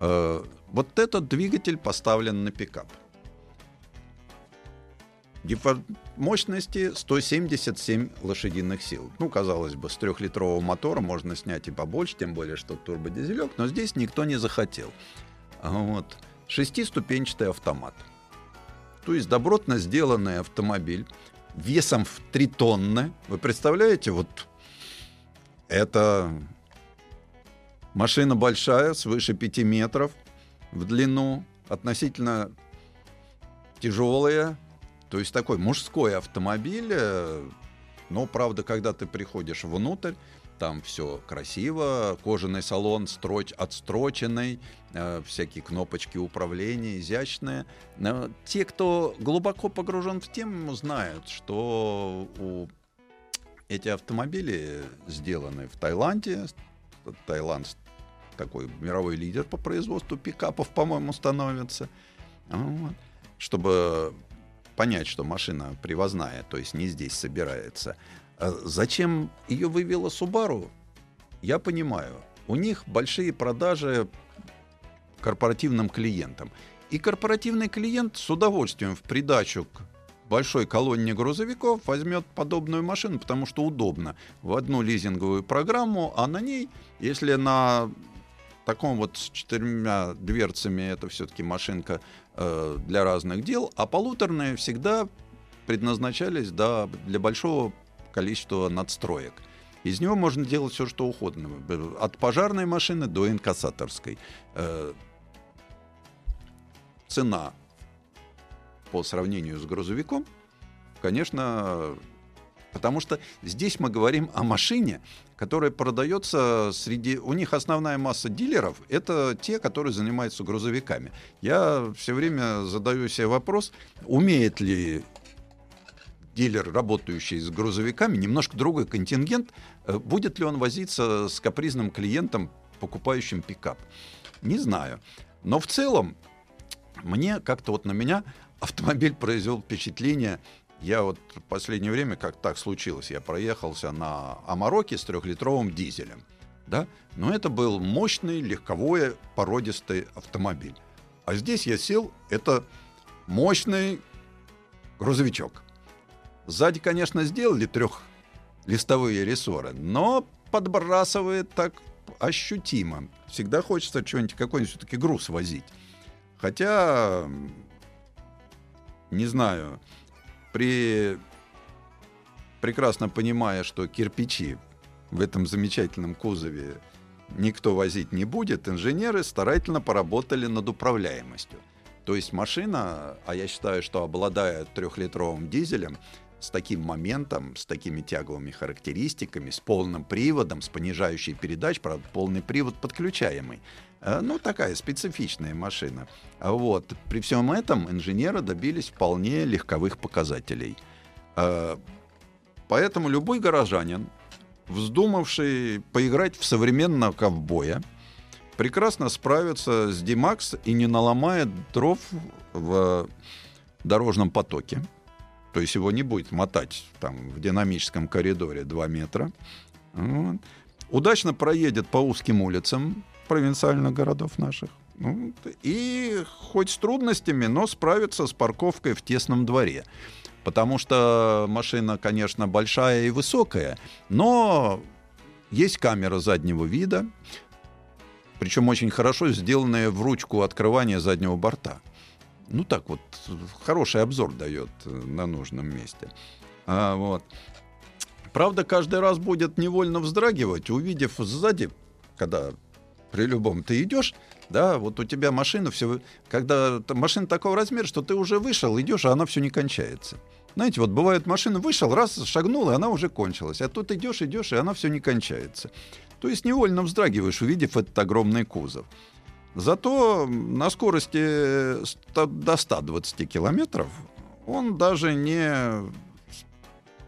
Э, вот этот двигатель поставлен на пикап. Мощности 177 лошадиных сил. Ну, казалось бы, с трехлитрового мотора можно снять и побольше, тем более, что турбодизелек, но здесь никто не захотел. Вот. Шестиступенчатый автомат. То есть добротно сделанный автомобиль весом в 3 тонны. Вы представляете, вот это машина большая, свыше 5 метров в длину, относительно тяжелая, то есть такой мужской автомобиль, э, но, правда, когда ты приходишь внутрь, там все красиво, кожаный салон строч, отстроченный, э, всякие кнопочки управления изящные. Но те, кто глубоко погружен в тему, знают, что у эти автомобили сделаны в Таиланде. Таиланд такой мировой лидер по производству пикапов, по-моему, становится. Чтобы понять, что машина привозная, то есть не здесь собирается. А зачем ее вывела Subaru? Я понимаю. У них большие продажи корпоративным клиентам. И корпоративный клиент с удовольствием в придачу к большой колонне грузовиков возьмет подобную машину, потому что удобно. В одну лизинговую программу, а на ней, если на таком вот с четырьмя дверцами это все-таки машинка э, для разных дел, а полуторные всегда предназначались да, для большого количества надстроек. Из него можно делать все, что угодно. От пожарной машины до инкассаторской. Э, цена по сравнению с грузовиком, конечно, потому что здесь мы говорим о машине, которая продается среди... У них основная масса дилеров — это те, которые занимаются грузовиками. Я все время задаю себе вопрос, умеет ли дилер, работающий с грузовиками, немножко другой контингент, э, будет ли он возиться с капризным клиентом, покупающим пикап. Не знаю. Но в целом мне как-то вот на меня автомобиль произвел впечатление. Я вот в последнее время, как так случилось, я проехался на Амароке с трехлитровым дизелем. Да? Но это был мощный, легковой, породистый автомобиль. А здесь я сел, это мощный грузовичок. Сзади, конечно, сделали трехлистовые рессоры, но подбрасывает так ощутимо. Всегда хочется что-нибудь, какой-нибудь все-таки груз возить. Хотя не знаю, при прекрасно понимая, что кирпичи в этом замечательном кузове никто возить не будет, инженеры старательно поработали над управляемостью. То есть машина, а я считаю, что обладая трехлитровым дизелем, с таким моментом, с такими тяговыми характеристиками, с полным приводом, с понижающей передач, правда, полный привод подключаемый. Э, ну, такая специфичная машина. Вот. При всем этом инженеры добились вполне легковых показателей. Э, поэтому любой горожанин, вздумавший поиграть в современного ковбоя, прекрасно справится с D-Max и не наломает дров в дорожном потоке. То есть его не будет мотать там в динамическом коридоре 2 метра. Вот. Удачно проедет по узким улицам провинциальных городов наших. Ну, и хоть с трудностями, но справится с парковкой в тесном дворе. Потому что машина, конечно, большая и высокая, но есть камера заднего вида, причем очень хорошо сделанная в ручку открывания заднего борта ну так вот, хороший обзор дает э, на нужном месте. А, вот. Правда, каждый раз будет невольно вздрагивать, увидев сзади, когда при любом ты идешь, да, вот у тебя машина все, когда машина такого размера, что ты уже вышел, идешь, а она все не кончается. Знаете, вот бывает машина вышел, раз шагнул, и она уже кончилась. А тут идешь, идешь, и она все не кончается. То есть невольно вздрагиваешь, увидев этот огромный кузов. Зато на скорости до 120 километров он даже не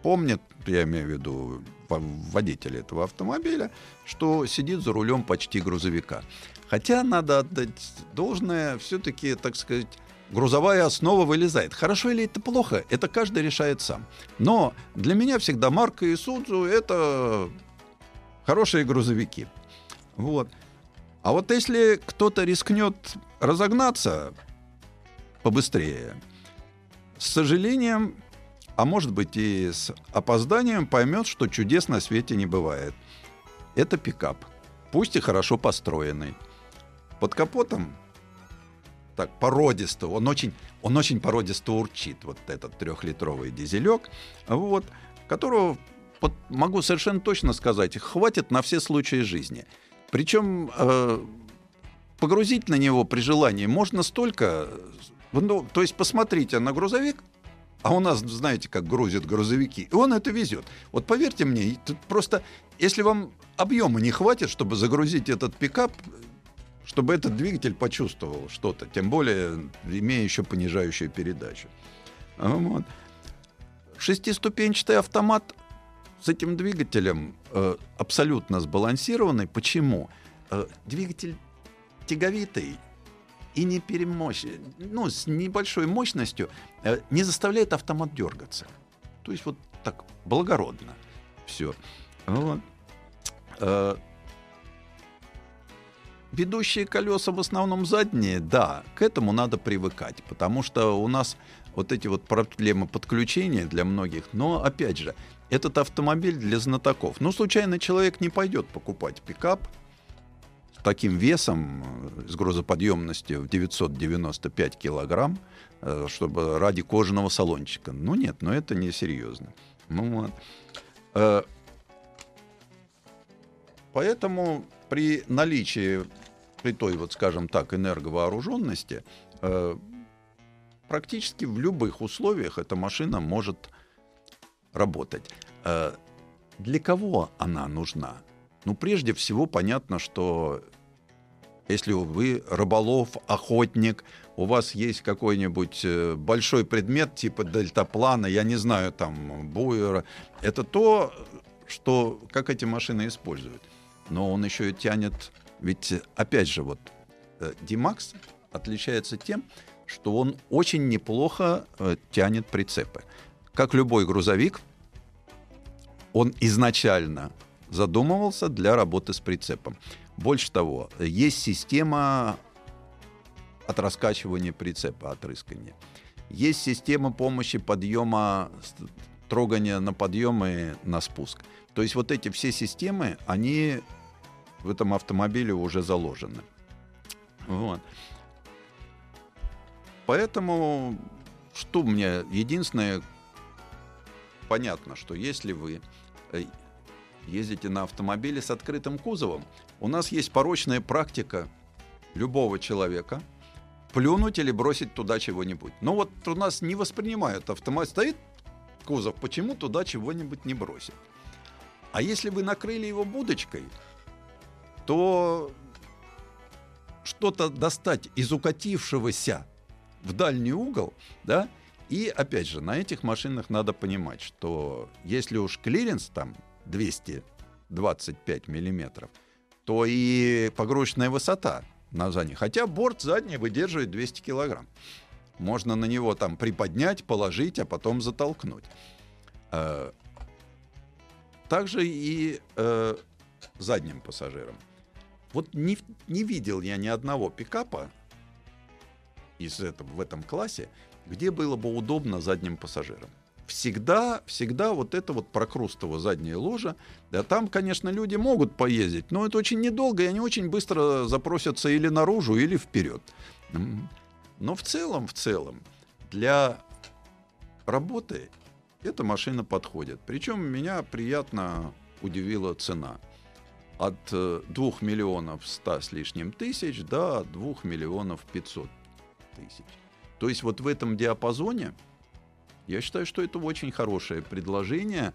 помнит, я имею в виду водителя этого автомобиля, что сидит за рулем почти грузовика. Хотя надо отдать должное, все-таки, так сказать, грузовая основа вылезает. Хорошо или это плохо, это каждый решает сам. Но для меня всегда Марка и Судзу это хорошие грузовики. Вот. А вот если кто-то рискнет разогнаться побыстрее, с сожалением, а может быть и с опозданием, поймет, что чудес на свете не бывает. Это пикап, пусть и хорошо построенный. Под капотом так породисто, он очень, он очень породисто урчит, вот этот трехлитровый дизелек, вот, которого вот, могу совершенно точно сказать, хватит на все случаи жизни – причем э, погрузить на него при желании можно столько... Ну, то есть посмотрите на грузовик, А у нас, знаете, как грузят грузовики. И он это везет. Вот поверьте мне, просто, если вам объема не хватит, чтобы загрузить этот пикап, чтобы этот двигатель почувствовал что-то, тем более имея еще понижающую передачу. Вот. Шестиступенчатый автомат с этим двигателем э, абсолютно сбалансированный. Почему? Э, двигатель тяговитый и не перемощ... ну, с небольшой мощностью э, не заставляет автомат дергаться. То есть вот так благородно все. Вот. Э, ведущие колеса в основном задние, да, к этому надо привыкать, потому что у нас вот эти вот проблемы подключения для многих, но опять же, этот автомобиль для знатоков. Ну, случайно человек не пойдет покупать пикап с таким весом, э, с грузоподъемностью в 995 килограмм, э, чтобы ради кожаного салончика. Ну нет, но это несерьезно. Ну вот. Э, поэтому при наличии, при той, вот скажем так, энерговооруженности, практически в любых условиях эта машина может работать. Э, для кого она нужна? Ну, прежде всего, понятно, что если вы рыболов, охотник, у вас есть какой-нибудь э, большой предмет типа дельтаплана, я не знаю, там, буера, это то, что, как эти машины используют. Но он еще и тянет, ведь, опять же, вот, э, отличается тем, что он очень неплохо тянет прицепы. Как любой грузовик, он изначально задумывался для работы с прицепом. Больше того, есть система от раскачивания прицепа, отрыскания. Есть система помощи подъема, трогания на подъем и на спуск. То есть вот эти все системы, они в этом автомобиле уже заложены. Вот. Поэтому что мне единственное понятно, что если вы ездите на автомобиле с открытым кузовом, у нас есть порочная практика любого человека плюнуть или бросить туда чего-нибудь. Но вот у нас не воспринимают автомат. Стоит кузов, почему туда чего-нибудь не бросить? А если вы накрыли его будочкой, то что-то достать из укатившегося в дальний угол, да, и опять же, на этих машинах надо понимать, что если уж клиренс там 225 миллиметров, то и погрузочная высота на задней. Хотя борт задний выдерживает 200 килограмм. Можно на него там приподнять, положить, а потом затолкнуть. Э, также и э, задним пассажирам. Вот не, не видел я ни одного пикапа из этого, в этом классе, где было бы удобно задним пассажирам. Всегда, всегда вот это вот прокрустово заднее ложа. Да, там, конечно, люди могут поездить, но это очень недолго, и они очень быстро запросятся или наружу, или вперед. Но в целом, в целом, для работы эта машина подходит. Причем меня приятно удивила цена. От 2 э, миллионов 100 с лишним тысяч до 2 миллионов 500 тысяч. То есть вот в этом диапазоне я считаю, что это очень хорошее предложение,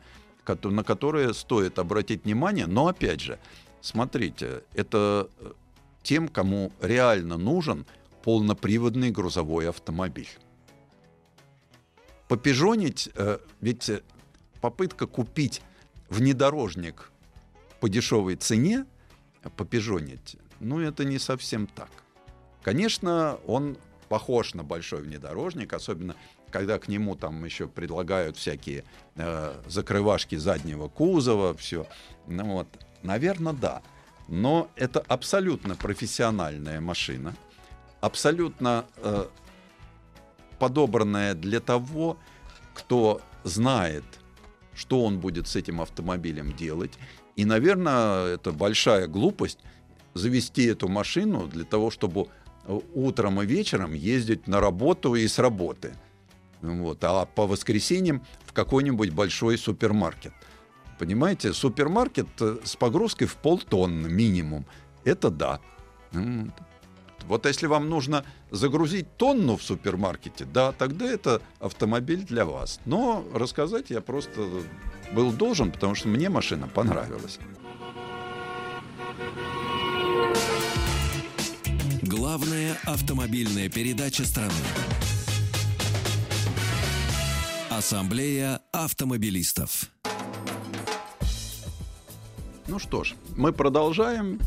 на которое стоит обратить внимание. Но опять же, смотрите, это э, тем, кому реально нужен полноприводный грузовой автомобиль. Попижонить, э, ведь э, попытка купить внедорожник по дешевой цене, попижонить, ну это не совсем так. Конечно, он похож на большой внедорожник, особенно когда к нему там еще предлагают всякие э, закрывашки заднего кузова, все. Ну вот, наверное, да. Но это абсолютно профессиональная машина, абсолютно э, подобранная для того, кто знает, что он будет с этим автомобилем делать. И, наверное, это большая глупость завести эту машину для того, чтобы утром и вечером ездить на работу и с работы. Вот. А по воскресеньям в какой-нибудь большой супермаркет. Понимаете, супермаркет э, с погрузкой в полтонны минимум. Это да. Вот если вам нужно загрузить тонну в супермаркете, да, тогда это автомобиль для вас. Но рассказать я просто был должен, потому что мне машина понравилась. Главная автомобильная передача страны. Ассамблея автомобилистов. Ну что ж, мы продолжаем.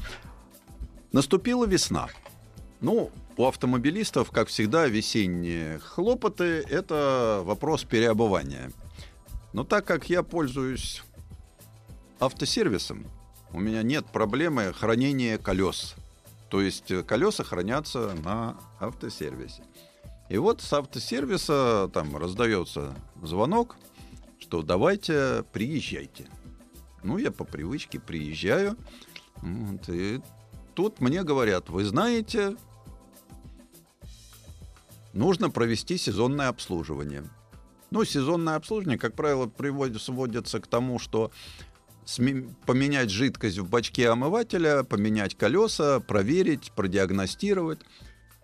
Наступила весна. Ну, у автомобилистов, как всегда, весенние хлопоты – это вопрос переобувания. Но так как я пользуюсь автосервисом, у меня нет проблемы хранения колес. То есть колеса хранятся на автосервисе. И вот с автосервиса там раздается звонок, что давайте приезжайте. Ну, я по привычке приезжаю. Вот, и тут мне говорят, вы знаете, нужно провести сезонное обслуживание. Ну, сезонное обслуживание, как правило, приводит, сводится к тому, что поменять жидкость в бачке омывателя, поменять колеса, проверить, продиагностировать.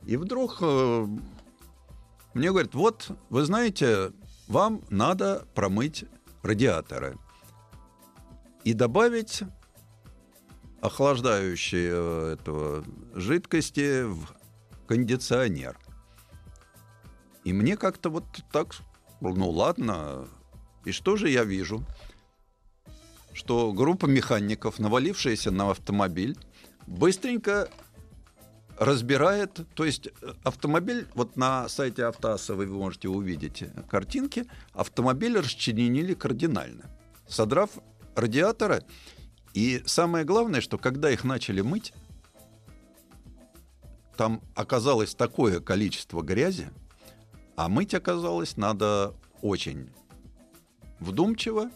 И вдруг э, мне говорят, вот, вы знаете, вам надо промыть радиаторы и добавить охлаждающие э, этого жидкости в кондиционер. И мне как-то вот так, ну ладно, и что же я вижу? Что группа механиков, навалившаяся на автомобиль, быстренько разбирает, то есть э, автомобиль, вот на сайте Автоаса вы можете увидеть картинки, автомобиль расчленили кардинально, содрав радиаторы. И самое главное, что когда их начали мыть, там оказалось такое количество грязи, а мыть оказалось надо очень вдумчиво,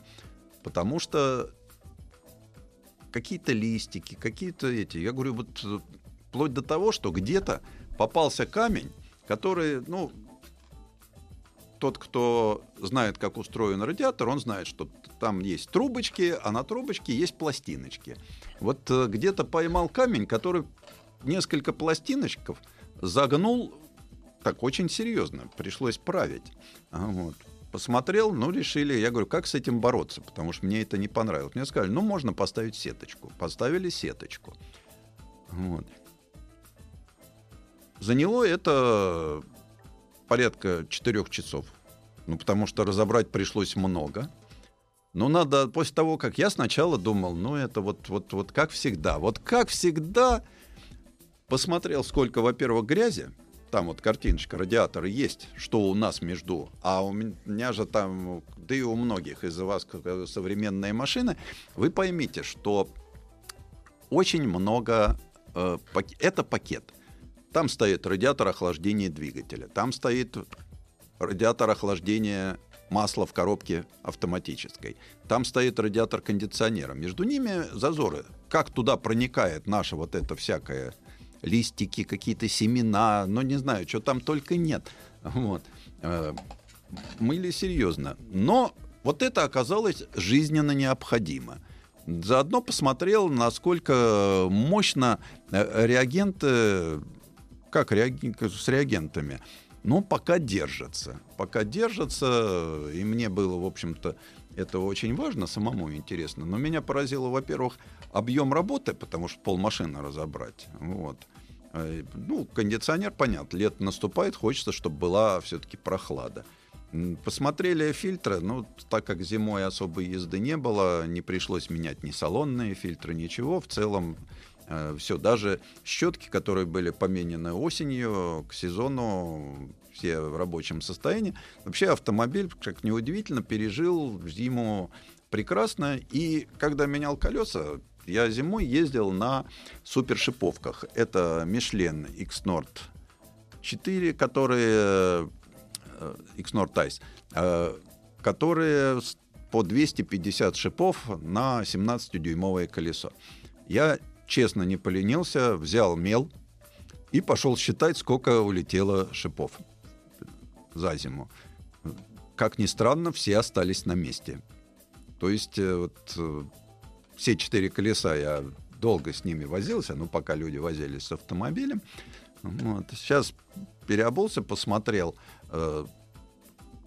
потому что какие-то листики, какие-то эти. Я говорю, вот вплоть до того, что где-то попался камень, который, ну, тот, кто знает, как устроен радиатор, он знает, что там есть трубочки, а на трубочке есть пластиночки. Вот э, где-то поймал камень, который несколько пластиночков загнул так очень серьезно. Пришлось править. Вот. Посмотрел, ну, решили, я говорю, как с этим бороться, потому что мне это не понравилось. Мне сказали, ну, можно поставить сеточку. Поставили сеточку. Вот. Заняло это порядка четырех часов. Ну, потому что разобрать пришлось много. Но надо, после того, как я сначала думал, ну, это вот, вот, вот как всегда. Вот как всегда посмотрел, сколько, во-первых, грязи. Там вот картиночка, радиатора есть, что у нас между. А у меня же там, да и у многих из вас современные машины. Вы поймите, что очень много... Э, это пакет. Там стоит радиатор охлаждения двигателя, там стоит радиатор охлаждения масла в коробке автоматической. Там стоит радиатор кондиционера. Между ними зазоры. Как туда проникает наша вот эта всякая листики, какие-то семена, ну не знаю, что там только нет. Вот. Э, мыли серьезно. Но вот это оказалось жизненно необходимо. Заодно посмотрел, насколько мощно э, реагенты как реаги... с реагентами? Ну, пока держатся. Пока держатся, и мне было, в общем-то, это очень важно, самому интересно. Но меня поразило, во-первых, объем работы, потому что полмашины разобрать. Вот. Э, ну, кондиционер, понятно, лето наступает, хочется, чтобы была все-таки прохлада. Посмотрели фильтры, ну, так как зимой особой езды не было, не пришлось менять ни салонные фильтры, ничего. В целом Э, все, даже щетки, которые были поменены осенью к сезону, все в рабочем состоянии. Вообще автомобиль, как неудивительно, пережил зиму прекрасно. И когда менял колеса, я зимой ездил на супершиповках. Это Michelin X-Nord 4, которые э, X-Nord Ice, э, которые по 250 шипов на 17-дюймовое колесо. Я честно не поленился, взял мел и пошел считать, сколько улетело шипов за зиму. Как ни странно, все остались на месте. То есть э, вот, э, все четыре колеса я долго с ними возился, ну, пока люди возились с автомобилем. Вот. Сейчас переобулся, посмотрел. Э,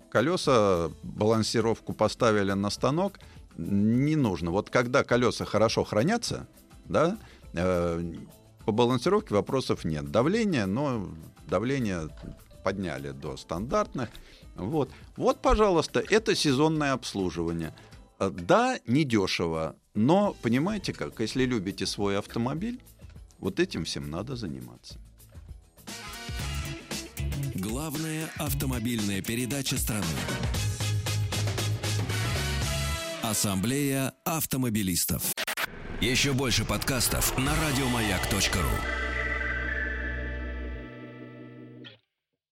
колеса, балансировку поставили на станок. Не нужно. Вот когда колеса хорошо хранятся, да, по балансировке вопросов нет. Давление, но давление подняли до стандартных. Вот, вот пожалуйста, это сезонное обслуживание. Э, да, недешево, но понимаете как, если любите свой автомобиль, вот этим всем надо заниматься. Главная автомобильная передача страны. Ассамблея автомобилистов. Еще больше подкастов на радиомаяк.ру.